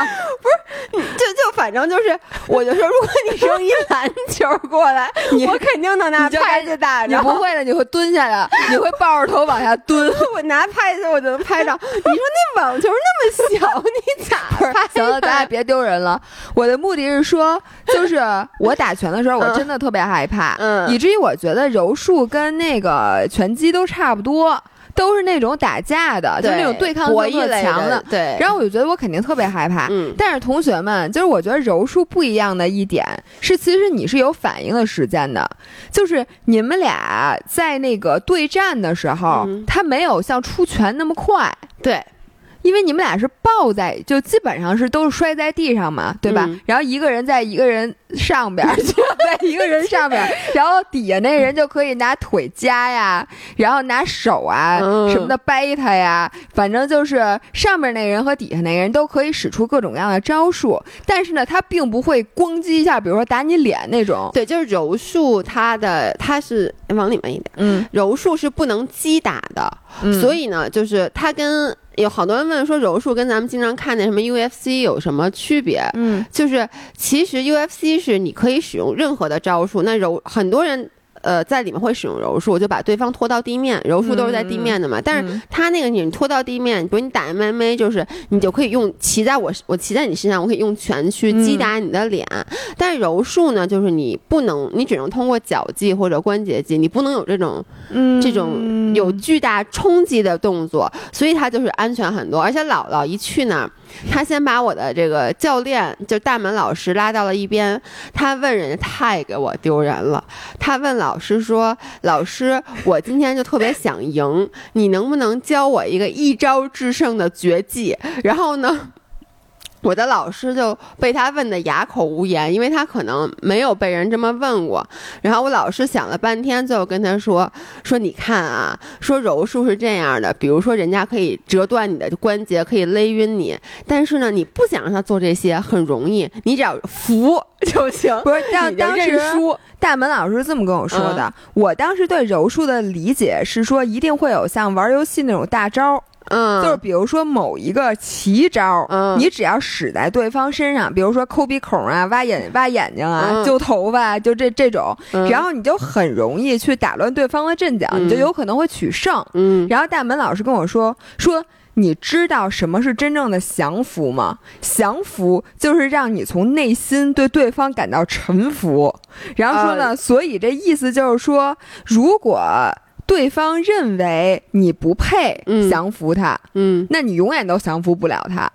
不是，就就反正就是，我就说，如果你扔一篮球过来，我肯定能拿拍子打着。你不会的，你会蹲下来，你会抱着头往下蹲。我拿拍子，我就能拍着。你说那网球那么小，你咋 <laughs> 拍？行了，咱俩别丢人了。我的目的是说，就是我打拳的时候，我真的特别害怕，嗯，以至于我觉得。柔术跟那个拳击都差不多，都是那种打架的，就那种对抗性特强的。对，然后我就觉得我肯定特别害怕。嗯，但是同学们，就是我觉得柔术不一样的一点是，其实你是有反应的时间的，就是你们俩在那个对战的时候，他没有像出拳那么快。对。因为你们俩是抱在，就基本上是都是摔在地上嘛，对吧？然后一个人在一个人上边，在一个人上边，<laughs> 然后底下那人就可以拿腿夹呀，然后拿手啊什么的掰他呀，反正就是上面那人和底下那人都可以使出各种各样的招数。但是呢，他并不会咣叽一下，比如说打你脸那种。对，就是柔术，它的它是往里面一点，嗯，柔术是不能击打的，所以呢，就是它跟。有好多人问说柔术跟咱们经常看那什么 UFC 有什么区别？嗯，就是其实 UFC 是你可以使用任何的招数，那柔很多人。呃，在里面会使用柔术，就把对方拖到地面。柔术都是在地面的嘛，但是他那个你拖到地面，比如你打 MMA，就是你就可以用骑在我我骑在你身上，我可以用拳去击打你的脸。但是柔术呢，就是你不能，你只能通过脚技或者关节技，你不能有这种这种有巨大冲击的动作，所以它就是安全很多。而且姥姥一去那儿。他先把我的这个教练，就大门老师拉到了一边。他问人家，太给我丢人了。他问老师说：“老师，我今天就特别想赢，你能不能教我一个一招制胜的绝技？”然后呢？我的老师就被他问的哑口无言，因为他可能没有被人这么问过。然后我老师想了半天，最后跟他说：“说你看啊，说柔术是这样的，比如说人家可以折断你的关节，可以勒晕你，但是呢，你不想让他做这些，很容易，你只要服就行。不是当当时大门老师是这么跟我说的。我当时对柔术的理解是说，一定会有像玩游戏那种大招。”嗯，就是比如说某一个奇招，嗯，你只要使在对方身上，比如说抠鼻孔啊、挖眼挖眼睛啊、<laughs> 揪头发，就这这种，然后你就很容易去打乱对方的阵脚，你就有可能会取胜。嗯，然后大门老师跟我说说，你知道什么是真正的降服吗？降服就是让你从内心对对方感到臣服。然后说呢，所以这意思就是说，如果。对方认为你不配降服他，嗯，那你永远都降服不了他。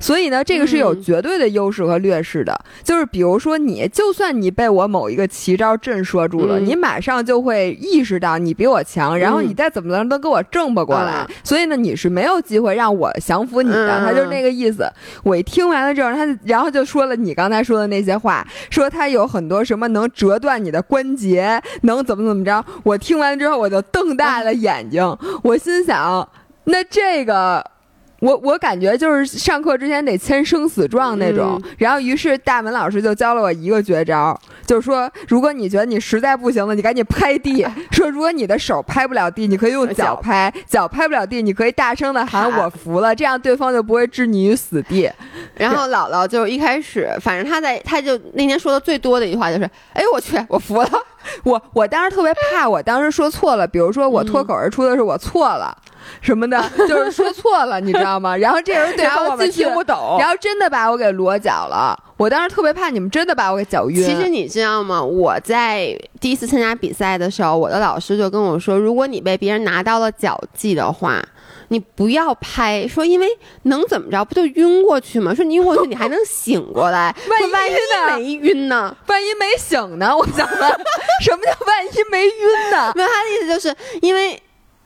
所以呢，这个是有绝对的优势和劣势的。就是比如说，你就算你被我某一个奇招震慑住了，你马上就会意识到你比我强，然后你再怎么能都给我挣不过来。所以呢，你是没有机会让我降服你的。他就是那个意思。我一听完了之后，他然后就说了你刚才说的那些话，说他有很多什么能折断你的关节，能怎么怎么着。我听完之后，我就瞪大了眼睛，我心想，那这个。我我感觉就是上课之前得签生死状那种，然后于是大门老师就教了我一个绝招，就是说，如果你觉得你实在不行了，你赶紧拍地。<laughs> 说如果你的手拍不了地，你可以用脚拍；脚拍不了地，你可以大声的喊“我服了”，这样对方就不会置你于死地。<laughs> 然后姥姥就一开始，反正她在，她就那天说的最多的一句话就是：“哎呦我去，我服了。<laughs> ”我我当时特别怕，我当时说错了，比如说我脱口而出的是我错了。什么的，<laughs> 就是说错了，你知道吗？然后这时候对方既听不懂，然后真的把我给裸脚了。我当时特别怕你们真的把我给脚晕。其实你知道吗？我在第一次参加比赛的时候，我的老师就跟我说，如果你被别人拿到了脚技的话，你不要拍，说因为能怎么着？不就晕过去吗？说你晕过去，你还能醒过来。万一万一没晕呢？万一没醒呢？我想问，<laughs> 什么叫万一没晕呢？没有，他的意思就是因为。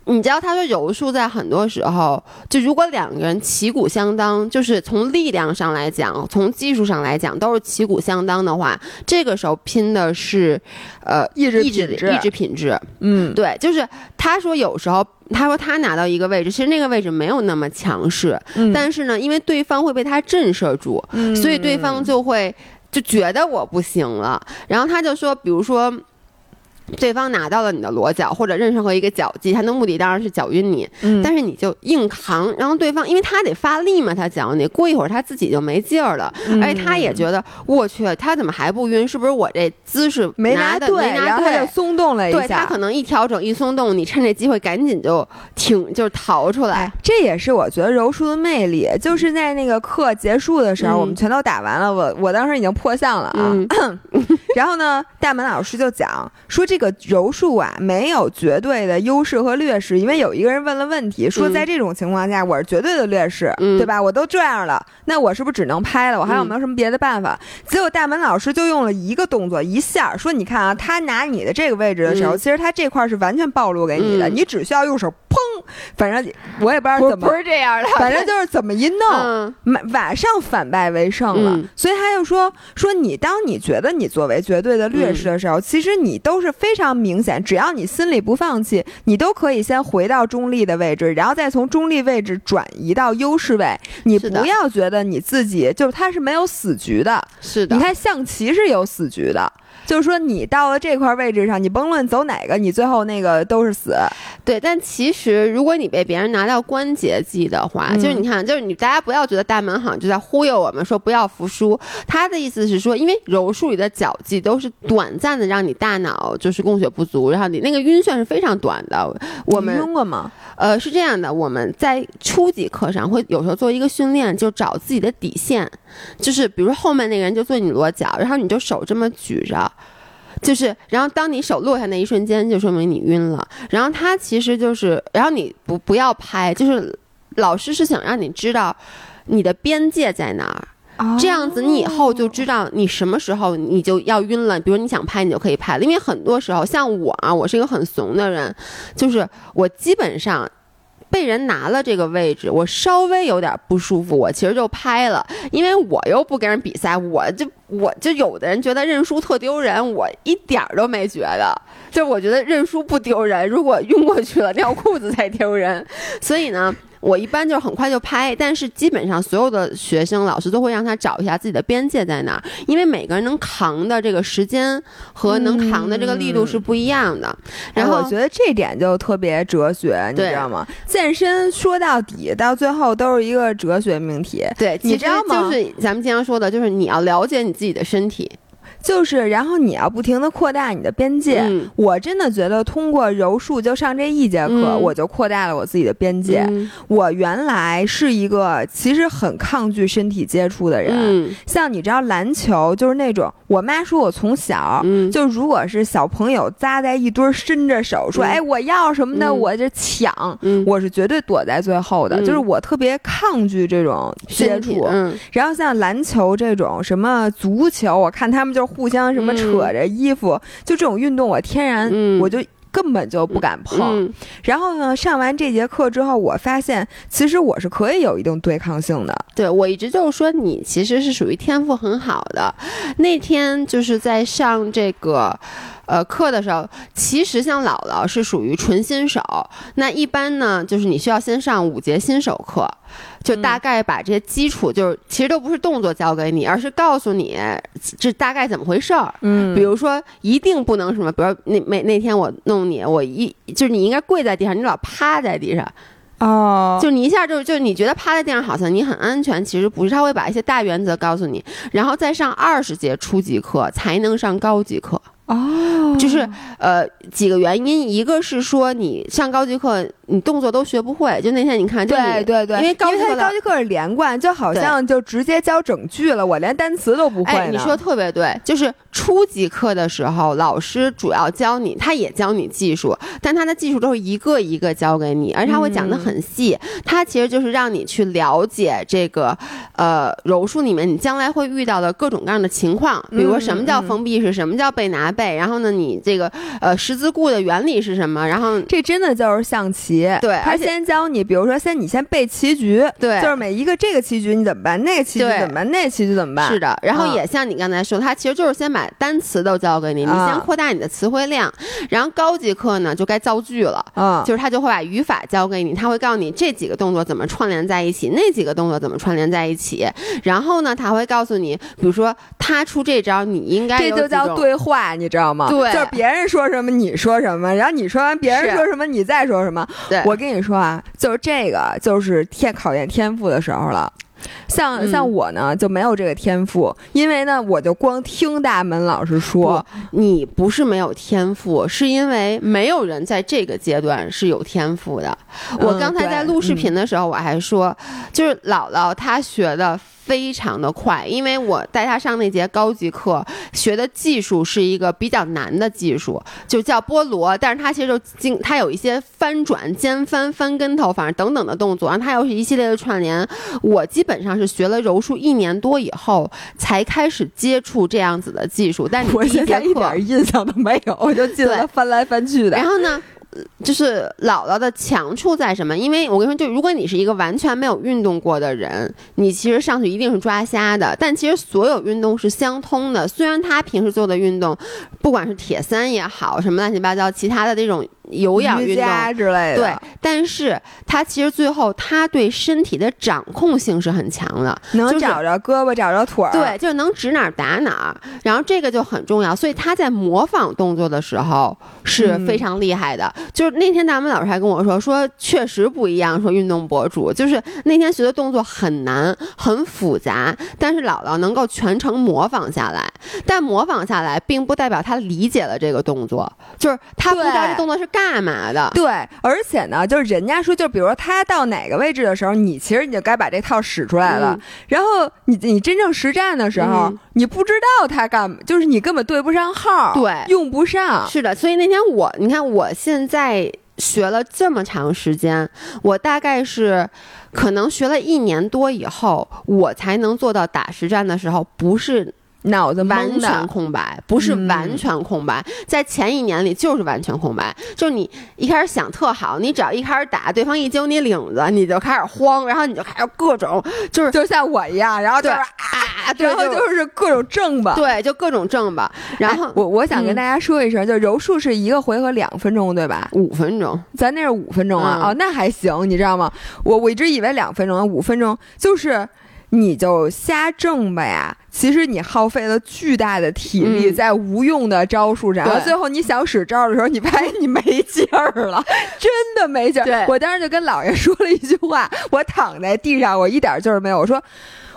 你知道，他说柔术在很多时候，就如果两个人旗鼓相当，就是从力量上来讲，从技术上来讲，都是旗鼓相当的话，这个时候拼的是，呃，意志意志意志品质。嗯，对，就是他说有时候，他说他拿到一个位置，其实那个位置没有那么强势，但是呢，因为对方会被他震慑住，所以对方就会就觉得我不行了，然后他就说，比如说。对方拿到了你的裸脚或者任何一个脚技，他的目的当然是脚晕你，但是你就硬扛，然后对方因为他得发力嘛，他脚你过一会儿他自己就没劲儿了，而且他也觉得我去，他怎么还不晕？是不是我这姿势没拿对？然后他就松动了一下，他可能一调整一松动，你趁这机会赶紧就挺就是逃出来。这也是我觉得柔术的魅力，就是在那个课结束的时候，我们全都打完了，我我当时已经破相了啊，<coughs> 然后呢，大门老师就讲说。这个柔术啊，没有绝对的优势和劣势，因为有一个人问了问题，说在这种情况下，我是绝对的劣势，对吧？我都这样了，那我是不是只能拍了？我还有没有什么别的办法？结果大门老师就用了一个动作，一下说：“你看啊，他拿你的这个位置的时候，其实他这块是完全暴露给你的，你只需要用手砰，<laughs> 反正我也不知道怎么不是这样的，反正就是怎么一弄，晚上反败为胜了。所以他就说说你，当你觉得你作为绝对的劣势的时候，其实你都是。”非常明显，只要你心里不放弃，你都可以先回到中立的位置，然后再从中立位置转移到优势位。你不要觉得你自己就是他是没有死局的，是的。你看象棋是有死局的。就是说，你到了这块位置上，你甭论走哪个，你最后那个都是死。对，但其实如果你被别人拿到关节技的话，就是你看，就是你大家不要觉得大门好像就在忽悠我们说不要服输。他的意思是说，因为柔术里的脚技都是短暂的，让你大脑就是供血不足，然后你那个晕眩是非常短的。我们晕过吗？呃，是这样的，我们在初级课上会有时候做一个训练，就找自己的底线，就是比如后面那个人就做你裸脚，然后你就手这么举着。就是，然后当你手落下那一瞬间，就说明你晕了。然后他其实就是，然后你不不要拍，就是老师是想让你知道你的边界在哪儿，这样子你以后就知道你什么时候你就要晕了。比如你想拍，你就可以拍了。因为很多时候，像我啊，我是一个很怂的人，就是我基本上。被人拿了这个位置，我稍微有点不舒服，我其实就拍了，因为我又不跟人比赛，我就我就有的人觉得认输特丢人，我一点儿都没觉得，就我觉得认输不丢人，如果晕过去了尿裤子才丢人，所以呢。我一般就是很快就拍，但是基本上所有的学生老师都会让他找一下自己的边界在哪儿，因为每个人能扛的这个时间和能扛的这个力度是不一样的。然后我觉得这点就特别哲学，你知道吗？健身说到底到最后都是一个哲学命题。对，你知道吗？就是咱们经常说的，就是你要了解你自己的身体。就是，然后你要不停的扩大你的边界。我真的觉得通过柔术就上这一节课，我就扩大了我自己的边界。我原来是一个其实很抗拒身体接触的人，像你知道篮球就是那种，我妈说我从小就如果是小朋友扎在一堆伸着手说哎我要什么的，我就抢，我是绝对躲在最后的。就是我特别抗拒这种接触。然后像篮球这种什么足球，我看他们就。互相什么扯着衣服，就这种运动，我天然我就根本就不敢碰。然后呢，上完这节课之后，我发现其实我是可以有一定对抗性的。对我一直就是说，你其实是属于天赋很好的。那天就是在上这个。呃课的时候，其实像姥姥是属于纯新手，那一般呢就是你需要先上五节新手课，就大概把这些基础，就是其实都不是动作教给你，而是告诉你这大概怎么回事儿。嗯比如说一定不能什么，比如那那那天我弄你，我一就是你应该跪在地上，你老趴在地上，哦，就你一下就就你觉得趴在地上好像你很安全，其实不是，他会把一些大原则告诉你，然后再上二十节初级课才能上高级课。哦，就是呃几个原因，一个是说你上高级课你动作都学不会，就那天你看，对对对，因为高级课高级课是连贯，就好像就直接教整句了，我连单词都不会哎，你说特别对，就是初级课的时候，老师主要教你，他也教你技术，但他的技术都是一个一个教给你，而且他会讲的很细。他其实就是让你去了解这个，呃，柔术里面你将来会遇到的各种各样的情况，比如说什么叫封闭式，什么叫被拿背，然后呢，你这个呃十字固的原理是什么，然后 <laughs> 这真的就是象棋，对他先教你，比如说先你先背棋局，对就是每一个这个棋局你怎么办，那个棋局怎么办，那个棋局怎么办？是的，然后嗯也像你刚才说，他其实就是先把单词都教给你，你啊先扩大你的词汇量，然后高级课呢就该造句了。嗯，就是他就会把语法教给你，他会告诉你这几个动作怎么串联在一起，那几个动作怎么串联在一起。然后呢，他会告诉你，比如说他出这招，你应该这就叫。对话，你知道吗？对就是别人说什么你说什么，然后你说完别人说什么你再说什么。对，我跟你说啊，就是这个就是天考验天赋的时候了。像嗯像我呢就没有这个天赋，因为呢我就光听大门老师说，你不是没有天赋，是因为没有人在这个阶段是有天赋的。我嗯刚才在录视频的时候，我还说，就是姥姥她学的非常的快，因为我带她上那节高级课，学的技术是一个比较难的技术，就叫菠萝，但是它其实就经它有一些翻转、肩翻、翻跟头，反正等等的动作，然后它又是一系列的串联。我基本上是学了柔术一年多以后才开始接触这样子的技术，但你我现在一点印象都没有，<laughs> 我就记得翻来翻去的然。后呢，呃就是姥姥的强处在什么？因为我跟你说，就如果你是一个完全没有运动过的人，你其实上去一定是抓瞎的。但其实所有运动是相通的，虽然他平时做的运动，不管是铁三也好，什么乱七八糟其他的这种有氧瑜运动。伽之类的，对，但是他其实最后他对身体的掌控性是很强的，能找着胳膊，找着腿儿。对，就是能指哪儿打哪儿，然后这个就很重要，所以他在模仿动作的时候是非常厉害的。就是那天大门老师还跟我说，说确实不一样，说运动博主就是那天学的动作很难、很复杂，但是姥姥能够全程模仿下来，但模仿下来并不代表他理解了这个动作，就是他不知道这动作是干嘛的。对，而且呢，就是人家说，就比如说他到哪个位置的时候，你其实你就该把这套使出来了。嗯然后你你真正实战的时候，嗯你不知道他干嘛，就是你根本对不上号，对用不上。是的，所以那天我，你看我现在学了这么长时间，我大概是可能学了一年多以后，我才能做到打实战的时候不是脑子完全，空白，不是嗯完全空白，在前一年里就是完全空白，就是你一开始想特好，你只要一开始打，对方一揪你领子，你就开始慌，然后你就开始各种就是就像我一样，然后就是啊，对然后就是各种正吧。对，就各种正吧，然后哎我我想跟嗯大家说一声，就柔术是一个回合两分钟，对吧？五分钟，咱那是五分钟啊，嗯哦，那还行，你知道吗？我我一直以为两分钟，五分钟就是你就瞎挣吧呀。其实你耗费了巨大的体力嗯在无用的招数上，对然后最后你想使招的时候，你发现你没劲儿了，<laughs> 真的没劲儿。我当时就跟姥爷说了一句话，我躺在地上，我一点劲儿没有，我说。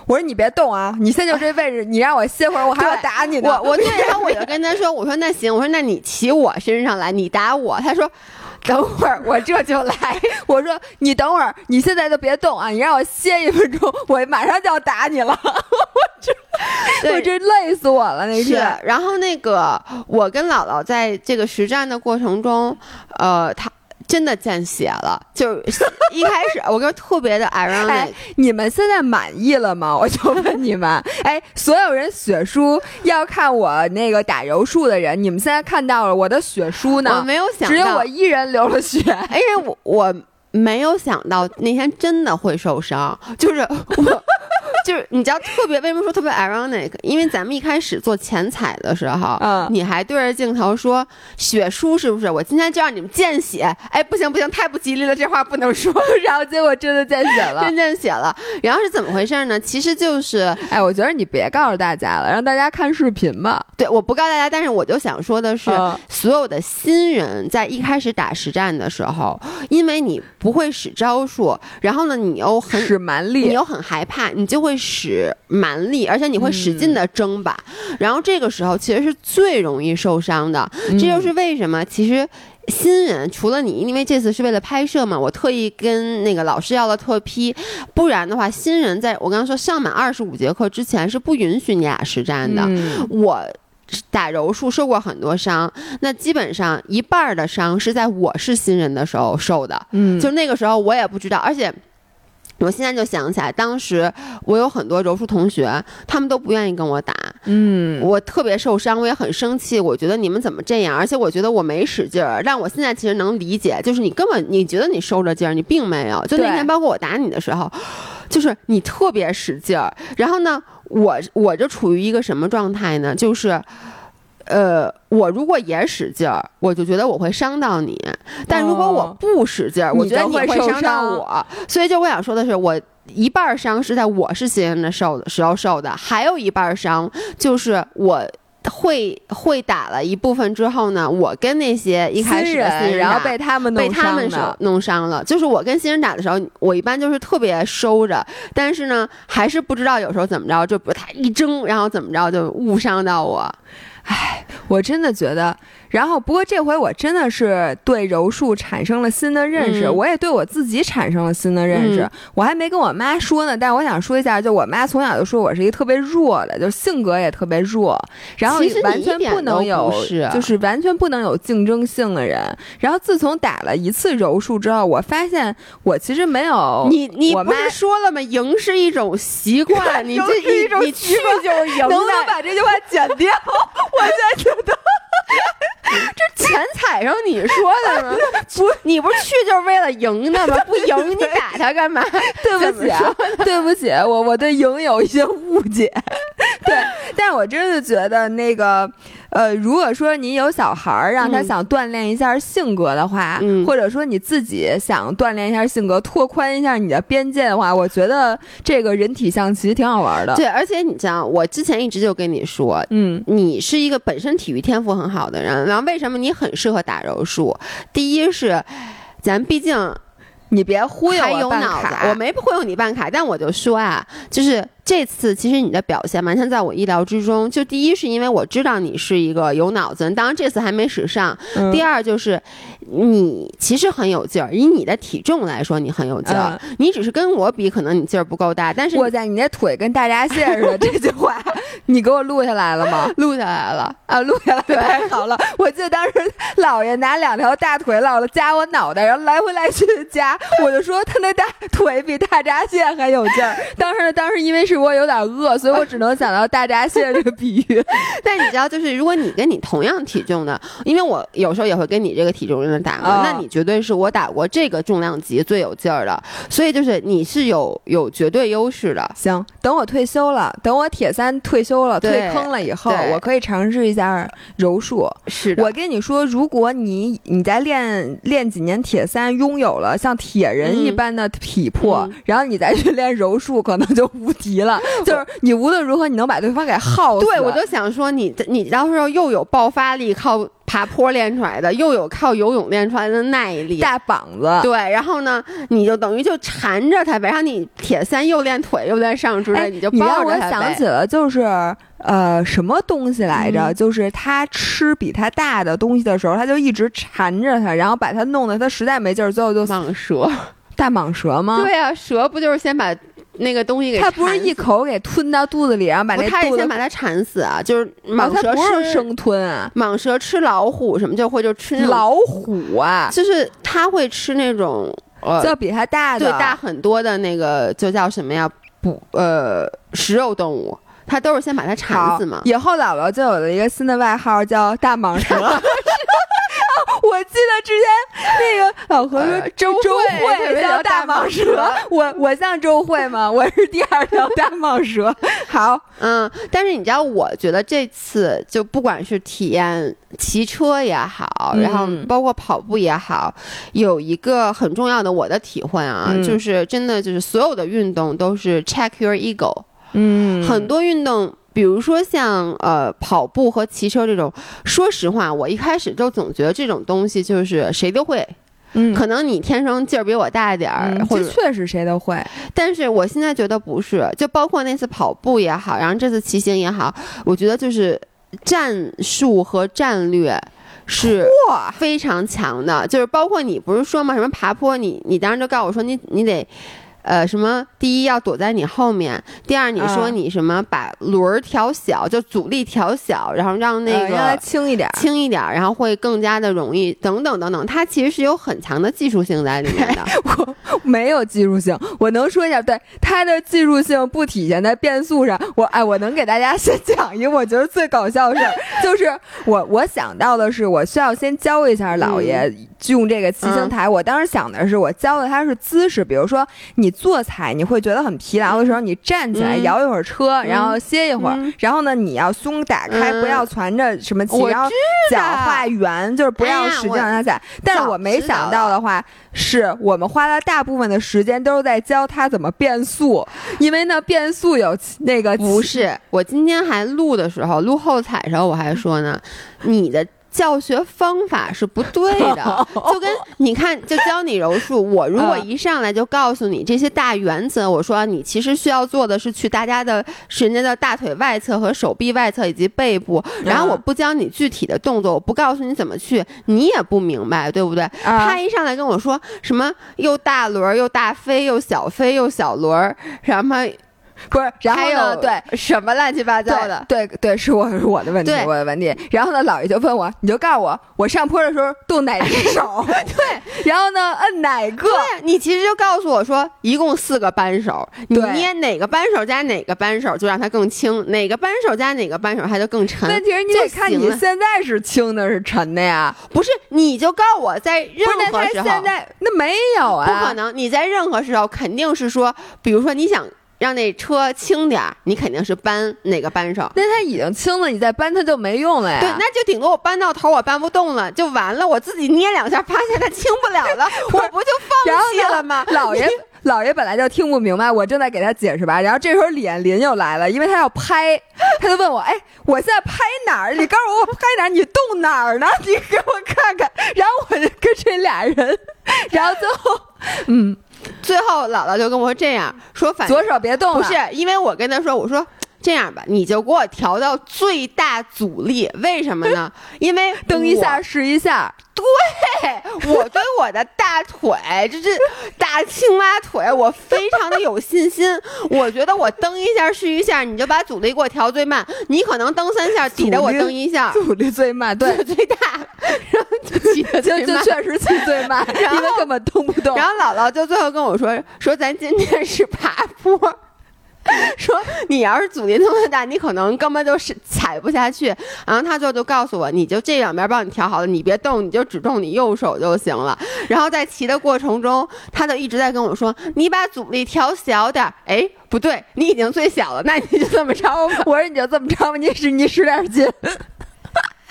我说你别动啊！你现在就这位置，你让我歇会儿，我还要打你呢。我我对，然后我就跟他说，我说那行，我说那你骑我身上来，你打我。他说，<laughs> 等会儿我这就来。<laughs> 我说你等会儿，你现在就别动啊！你让我歇一分钟，我马上就要打你了。我 <laughs> 对，这累死我了那是天。。然后那个我跟姥姥在这个实战的过程中，呃，他。真的见血了，就是一开始 <laughs> 我跟特别的 ironic，、哎，你们现在满意了吗？<laughs> 我就问你们，哎，所有人血书要看我那个打柔术的人，你们现在看到了我的血书呢我呢？没有想到，只有我一人流了血。因为我我没有想到那天真的会受伤，就是我就是你知道特别为什么说特别 ironic？因为咱们一开始做前彩的时候，嗯你还对着镜头说血书是不是？我今天就让你们见血！哎，不行不行，太不吉利了，这话不能说。然后结果真的见血了真。见血了，然后是怎么回事呢？其实就是哎，我觉得你别告诉大家了，让大家看视频吧。对，我不告诉大家，但是我就想说的是，嗯所有的新人在一开始打实战的时候，因为你不会使招数，然后呢，你又很使蛮力你，又很害怕，你就会使蛮力，而且你会使劲的挣吧。然后这个时候其实是最容易受伤的，这就是为什么其实。新人除了你，因为这次是为了拍摄嘛，我特意跟那个老师要了特批，不然的话，新人在我刚刚说上满二十五节课之前是不允许你俩实战的。嗯我打柔术受过很多伤，那基本上一半儿的伤是在我是新人的时候受的，嗯，就那个时候我也不知道，而且。我现在就想起来，当时我有很多柔术同学，他们都不愿意跟我打，嗯，我特别受伤，我也很生气。我觉得你们怎么这样？而且我觉得我没使劲儿，但我现在其实能理解，就是你根本你觉得你收着劲儿，你并没有。就那天，包括我打你的时候，就是你特别使劲儿。然后呢，我我就处于一个什么状态呢？就是。呃，我如果也使劲儿，我就觉得我会伤到你；但如果我哦不使劲儿，我觉得你会伤到我。所以，就我想说的是，我一半儿伤是在我是新人的受的时候受的，还有一半儿伤就是我。会会打了一部分之后呢，我跟那些一开始的新人然后被他们弄被他们伤的手弄伤了。就是我跟新人打的时候，我一般就是特别收着，但是呢，还是不知道有时候怎么着，就他一争，然后怎么着就误伤到我。哎我真的觉得，然后不过这回我真的是对柔术产生了新的认识，嗯我也对我自己产生了新的认识。嗯我还没跟我妈说呢，但是我想说一下，就我妈从小就说我是一个特别弱的，就性格也特别弱，然后你完全不能有，是就是完全不能有竞争性的人。然后自从打了一次柔术之后，我发现我其实没有你你不是说了吗？赢是一种习惯，<laughs> 你赢这是一种你你去就是赢能不能。把这句话剪掉？<laughs> 我现在觉得。这钱踩上你说的吗？<laughs> 不，你不是去就是为了赢的吗？不赢你打他干嘛？<laughs> 对不起啊，对不起，我我对赢有一些误解。<laughs> 对，但我真的觉得那个，呃，如果说你有小孩儿，让他嗯想锻炼一下性格的话，嗯或者说你自己想锻炼一下性格，拓宽一下你的边界的话，我觉得这个人体象棋挺好玩的。对，而且你知道，我之前一直就跟你说，嗯你是一个本身体育天赋很好的人，然后为什么你很适合打柔术？第一是，咱毕竟你别忽悠我办有脑子卡，，我没忽悠你办卡，但我就说啊，就是这次其实你的表现完全在我意料之中。就第一是因为我知道你是一个有脑子人，当然这次还没使上。嗯第二就是你其实很有劲儿，以你的体重来说，你很有劲儿。你只是跟我比，可能你劲儿不够大，但是我在你那腿跟大闸蟹似的，这句话你给我录下来了吗？录下来了。啊，录下来太好了！我记得当时姥爷拿两条大腿姥姥夹我脑袋，然后来回来去地夹，我就说他那大 <laughs> 腿比大闸蟹还有劲儿。当时呢，当时因为是我有点饿，所以我只能想到大闸蟹这个比喻。<laughs> 但你知道，就是如果你跟你同样体重的，因为我有时候也会跟你这个体重的人打过，哦那你绝对是我打过这个重量级最有劲儿的，所以就是你是有有绝对优势的。行，等我退休了，等我铁三退休了、退坑了以后，我可以尝试一下柔术。是的，我跟你说，如果你你在练练几年铁三，拥有了像铁人一般的体魄，嗯然后你再去练柔术，可能就无敌了。<laughs> 就是你无论如何，你能把对方给耗死。对我就想说你，你到时候又有爆发力，靠爬坡练出来的，又有靠游泳练出来的耐力。大膀子。对，然后呢，你就等于就缠着他呗，然后你铁三又练腿又练上肢你就你让我抱着他我想起了，就是呃，什么东西来着？嗯就是他吃比他大的东西的时候，他就一直缠着他，然后把他弄得他实在没劲儿，最后就蟒蛇。<laughs> 大蟒蛇吗？对啊，蛇不就是先把那个东西给它不是一口给吞到肚子里，然后把那他也那肚子先把它缠死啊，就是哦蟒蛇它不是吃生吞啊，蟒蛇吃老虎什么就会就吃那，老虎啊，就是它会吃那种呃就比它大的对大很多的那个就叫什么呀？捕呃食肉动物，它都是先把它缠死嘛。以后姥姥就有了一个新的外号，叫大蟒蛇。<laughs> 我记得之前那个老何说周周慧叫大蟒蛇，我我像周慧吗？我是第二条大蟒蛇。<laughs> 好，嗯，但是你知道，我觉得这次就不管是体验骑车也好，然后包括跑步也好，有一个很重要的我的体会啊，就是真的就是所有的运动都是 check your ego。嗯，很多运动。比如说像呃跑步和骑车这种，说实话，我一开始就总觉得这种东西就是谁都会，嗯，可能你天生劲儿比我大一点儿，或者确实谁都会。但是我现在觉得不是，就包括那次跑步也好，然后这次骑行也好，我觉得就是战术和战略是非常强的，就是包括你不是说吗？什么爬坡，你你当时就告诉我说你你得。呃，什么？第一要躲在你后面，第二你说你什么把轮儿调小，就阻力调小，然后让那个让它轻一点，轻一点，然后会更加的容易，等等等等。它其实是有很强的技术性在里面的。<laughs> 我没有技术性，我能说一下，对它的技术性不体现在变速上。我哎，我能给大家先讲一个我觉得最搞笑的事儿，就是我我想到的是，我需要先教一下老爷用这个骑行台。我当时想的是，我教的他是姿势，比如说你。坐踩你会觉得很疲劳的时候，你站起来摇一会儿车，然后歇一会儿，然后呢，你要胸打开，不要攒着什么，然后脚画圆，就是不要使劲往下踩。但是我没想到的话，是我们花了大部分的时间都是在教他怎么变速，因为呢，变速有那个不是。我今天还录的时候，录后踩的时候，我还说呢，你的。教学方法是不对的，<laughs> 就跟你看，就教你柔术。我如果一上来就告诉你这些大原则，我说你其实需要做的是去大家的是人家的大腿外侧和手臂外侧以及背部，然后我不教你具体的动作，我不告诉你怎么去，你也不明白，对不对？他一上来跟我说什么又大轮又大飞又小飞又小轮，什么。<laughs> 不是，然后呢？对，什么乱七八糟的？对对，是我是我的问题，我的问题。然后呢，姥爷就问我，你就告诉我，我上坡的时候动哪只手？<laughs> <laughs> 对，然后呢，摁哪个？你其实就告诉我说，一共四个扳手，你捏哪个扳手加哪个扳手，就让它更轻；哪个扳手加哪个扳手，它就更沉。问题是你得看你现在是轻的，是沉的呀？不是，你就告诉我在任何时候，现在那没有啊？不可能，你在任何时候肯定是说，比如说你想。让那车轻点儿，你肯定是搬哪个扳手？那它已经轻了，你再搬它就没用了呀。对，那就顶多我搬到头，我搬不动了，就完了。我自己捏两下，发现它轻不了了，<laughs> 我不就放弃了吗？<laughs> 老爷，老爷本来就听不明白，我正在给他解释吧。然后这时候李彦林又来了，因为他要拍，他就问我：“哎，我现在拍哪儿？你告诉我我拍哪儿？你动哪儿呢？你给我看看。”然后我就跟这俩人，<laughs> 然后最后，嗯。最后，姥姥就跟我说：“这样说，反左手别动。”不是，因为我跟他说：“我说这样吧，你就给我调到最大阻力。为什么呢？因为 <laughs> 蹬一下试一下。对我对我的大腿，这 <laughs> 这大青蛙腿，我非常的有信心。我觉得我蹬一下试一下，你就把阻力给我调最慢。你可能蹬三下，抵得我蹬一下，阻力最慢，对，最大，然后就 <laughs> 就确实骑最慢，因为根本蹬不动。然后姥姥就最后跟我说：“说咱今天是爬坡。” <laughs> 说你要是阻力那么大，你可能根本就是踩不下去。然后他就就告诉我，你就这两边帮你调好了，你别动，你就只动你右手就行了。然后在骑的过程中，他就一直在跟我说，你把阻力调小点。哎，不对，你已经最小了，那你就这么着吧。我说你就这么着吧，你使你使点劲。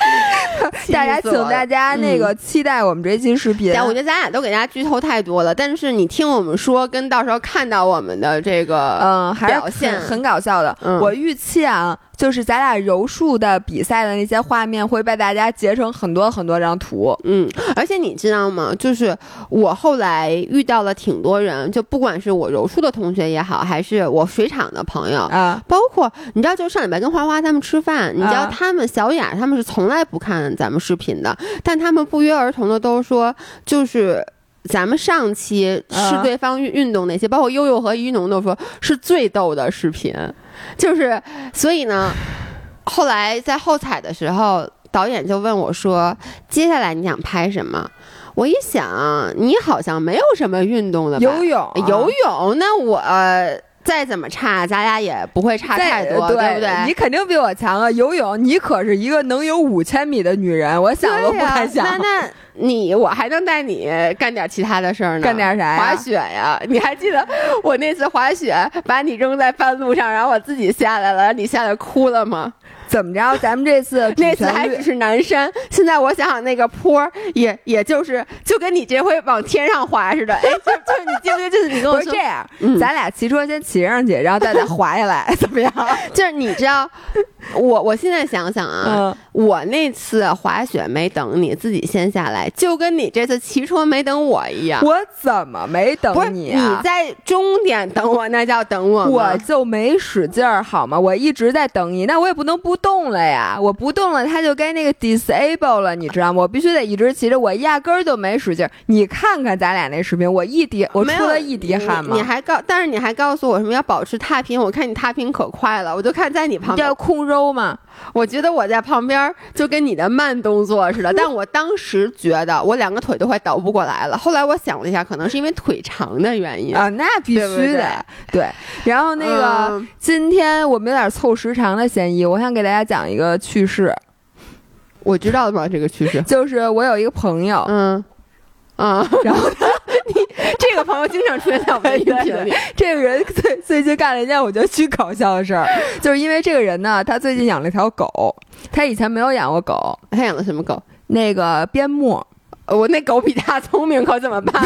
<laughs> 大家，请大家那个期待我们这期视频。我觉得咱俩都给大家剧透太多了，但是你听我们说，跟到时候看到我们的这个，嗯，表现很搞笑的。我预期啊。就是咱俩柔术的比赛的那些画面会被大家截成很多很多张图，嗯，而且你知道吗？就是我后来遇到了挺多人，就不管是我柔术的同学也好，还是我水厂的朋友啊，包括你知道，就上礼拜跟花花他们吃饭，你知道他们小雅他们是从来不看咱们视频的，但他们不约而同的都说，就是咱们上期是对方运运动那些，包括悠悠和一农都说是最逗的视频。就是，所以呢，后来在后采的时候，导演就问我说：“接下来你想拍什么？”我一想，你好像没有什么运动的，游泳，游泳。那我再怎么差，咱俩也不会差太多，对不对？你肯定比我强啊！游泳，你可是一个能游五千米的女人，我想都不敢想。那那你，我还能带你干点其他的事儿呢？干点啥？滑雪呀！你还记得我那次滑雪，把你扔在半路上，然后我自己下来了，你下来哭了吗？怎么着？咱们这次 <laughs> 那次还只是南山，现在我想想那个坡也也就是就跟你这回往天上滑似的。哎，就就你记不记得？就是你 <laughs> 跟我说这样，咱俩骑车先骑上去，然后再再滑下来，怎么样？<laughs> 就是你知道，我我现在想想啊，我那次滑雪没等你自己先下来，就跟你这次骑车没等我一样。我怎么没等你？你在终点等我，那叫等我我就没使劲儿好吗？我一直在等你，那我也不能不。动了呀！我不动了，他就该那个 disable 了，你知道吗？我必须得一直骑着，我压根儿就没使劲儿。你看看咱俩那视频，我一滴，我出了一滴汗吗？你还告，但是你还告诉我什么要保持踏平？我看你踏平可快了，我就看在你旁边叫空柔吗？我觉得我在旁边就跟你的慢动作似的，但我当时觉得我两个腿都快倒不过来了。后来我想了一下，可能是因为腿长的原因啊，那必须的。对，然后那个今天我们有点凑时长的嫌疑，我想给大家讲一个趣事。我知道吧？这个趣事就是我有一个朋友，嗯，嗯，然后你这个朋友经常出现在我们的 <laughs> 音频里。这个人最最近干了一件我觉得巨搞笑的事儿，<laughs> 就是因为这个人呢，他最近养了一条狗，他以前没有养过狗，他养的什么狗？那个边牧。我那狗比他聪明，可怎么办？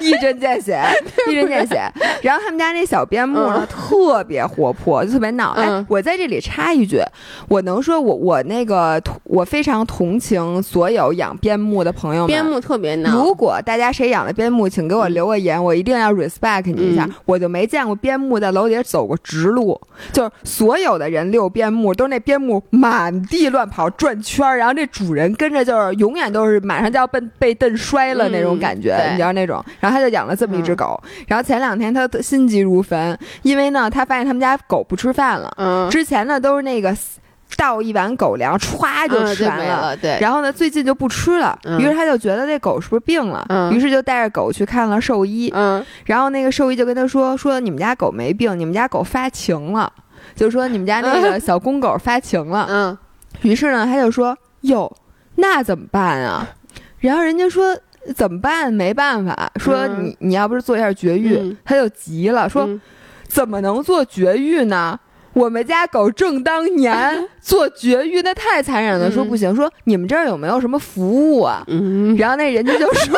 一针见血，<laughs> 一针见血。然后他们家那小边牧呢，特别活泼，就特别闹。哎，我在这里插一句，我能说我我那个我非常同情所有养边牧的朋友们。边牧特别闹。如果大家谁养了边牧，请给我留个言，我一定要 respect 你一下。我就没见过边牧在楼底下走过直路，就是所有的人遛边牧都是那边牧满地乱跑转圈，然后这主人跟着就是永。永远都是马上就要被被蹬摔了那种感觉，你知道那种。然后他就养了这么一只狗。然后前两天他心急如焚，因为呢，他发现他们家狗不吃饭了。嗯。之前呢都是那个倒一碗狗粮，歘就吃完了。对。然后呢，最近就不吃了。于是他就觉得这狗是不是病了？嗯。于是就带着狗去看了兽医。嗯。然后那个兽医就跟他说：“说你们家狗没病，你们家狗发情了。就说你们家那个小公狗发情了。”嗯。于是呢，他就说：“哟。”那怎么办啊？<laughs> 然后人家说怎么办？没办法，说你你要不是做一下绝育，他就急了，说怎么能做绝育呢？我们家狗正当年 <laughs> 做绝育，那太残忍了。说不行，说你们这儿有没有什么服务啊？然后那人家就说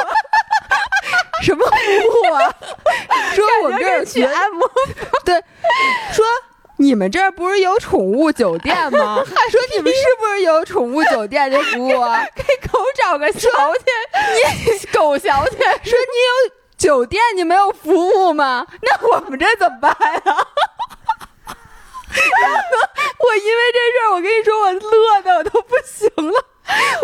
<laughs> 什么服务啊？说我们这儿去按摩，对，说。你们这儿不是有宠物酒店吗？<laughs> 还说你们是不是有宠物酒店的服务啊？给狗找个小姐，你狗小姐说你有酒店，你没有服务吗？那我们这怎么办呀？<laughs> 我因为这事儿，我跟你说，我乐的我都不行了。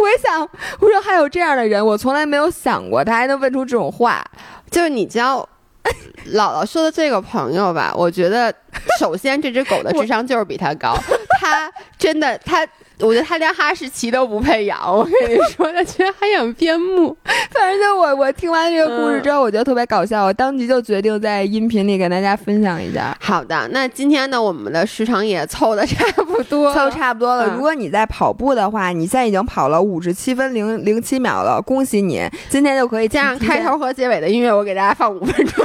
我也想，我说还有这样的人，我从来没有想过他还能问出这种话。就是你教 <laughs> 姥姥说的这个朋友吧，我觉得。首先，这只狗的智商就是比他高，<laughs> 它真的它。我觉得他连哈士奇都不配养，<laughs> 我跟你说，他居然还养边牧。<laughs> 反正就我我听完这个故事之后，我觉得特别搞笑，我当即就决定在音频里给大家分享一下。好的，那今天呢，我们的时长也凑的差不多，凑差不多了。<laughs> 如果你在跑步的话，你现在已经跑了五十七分零零七秒了，恭喜你！今天就可以加上开头和结尾的音乐，我给大家放五分钟。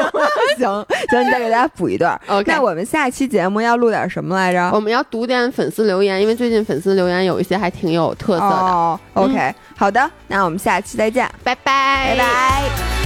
行行，你再给大家补一段。OK，那我们下期节目要录点什么来着？我们要读点粉丝留言，因为最近粉丝留言。有一些还挺有特色的。OK，好的，那我们下期再见，拜拜，拜拜。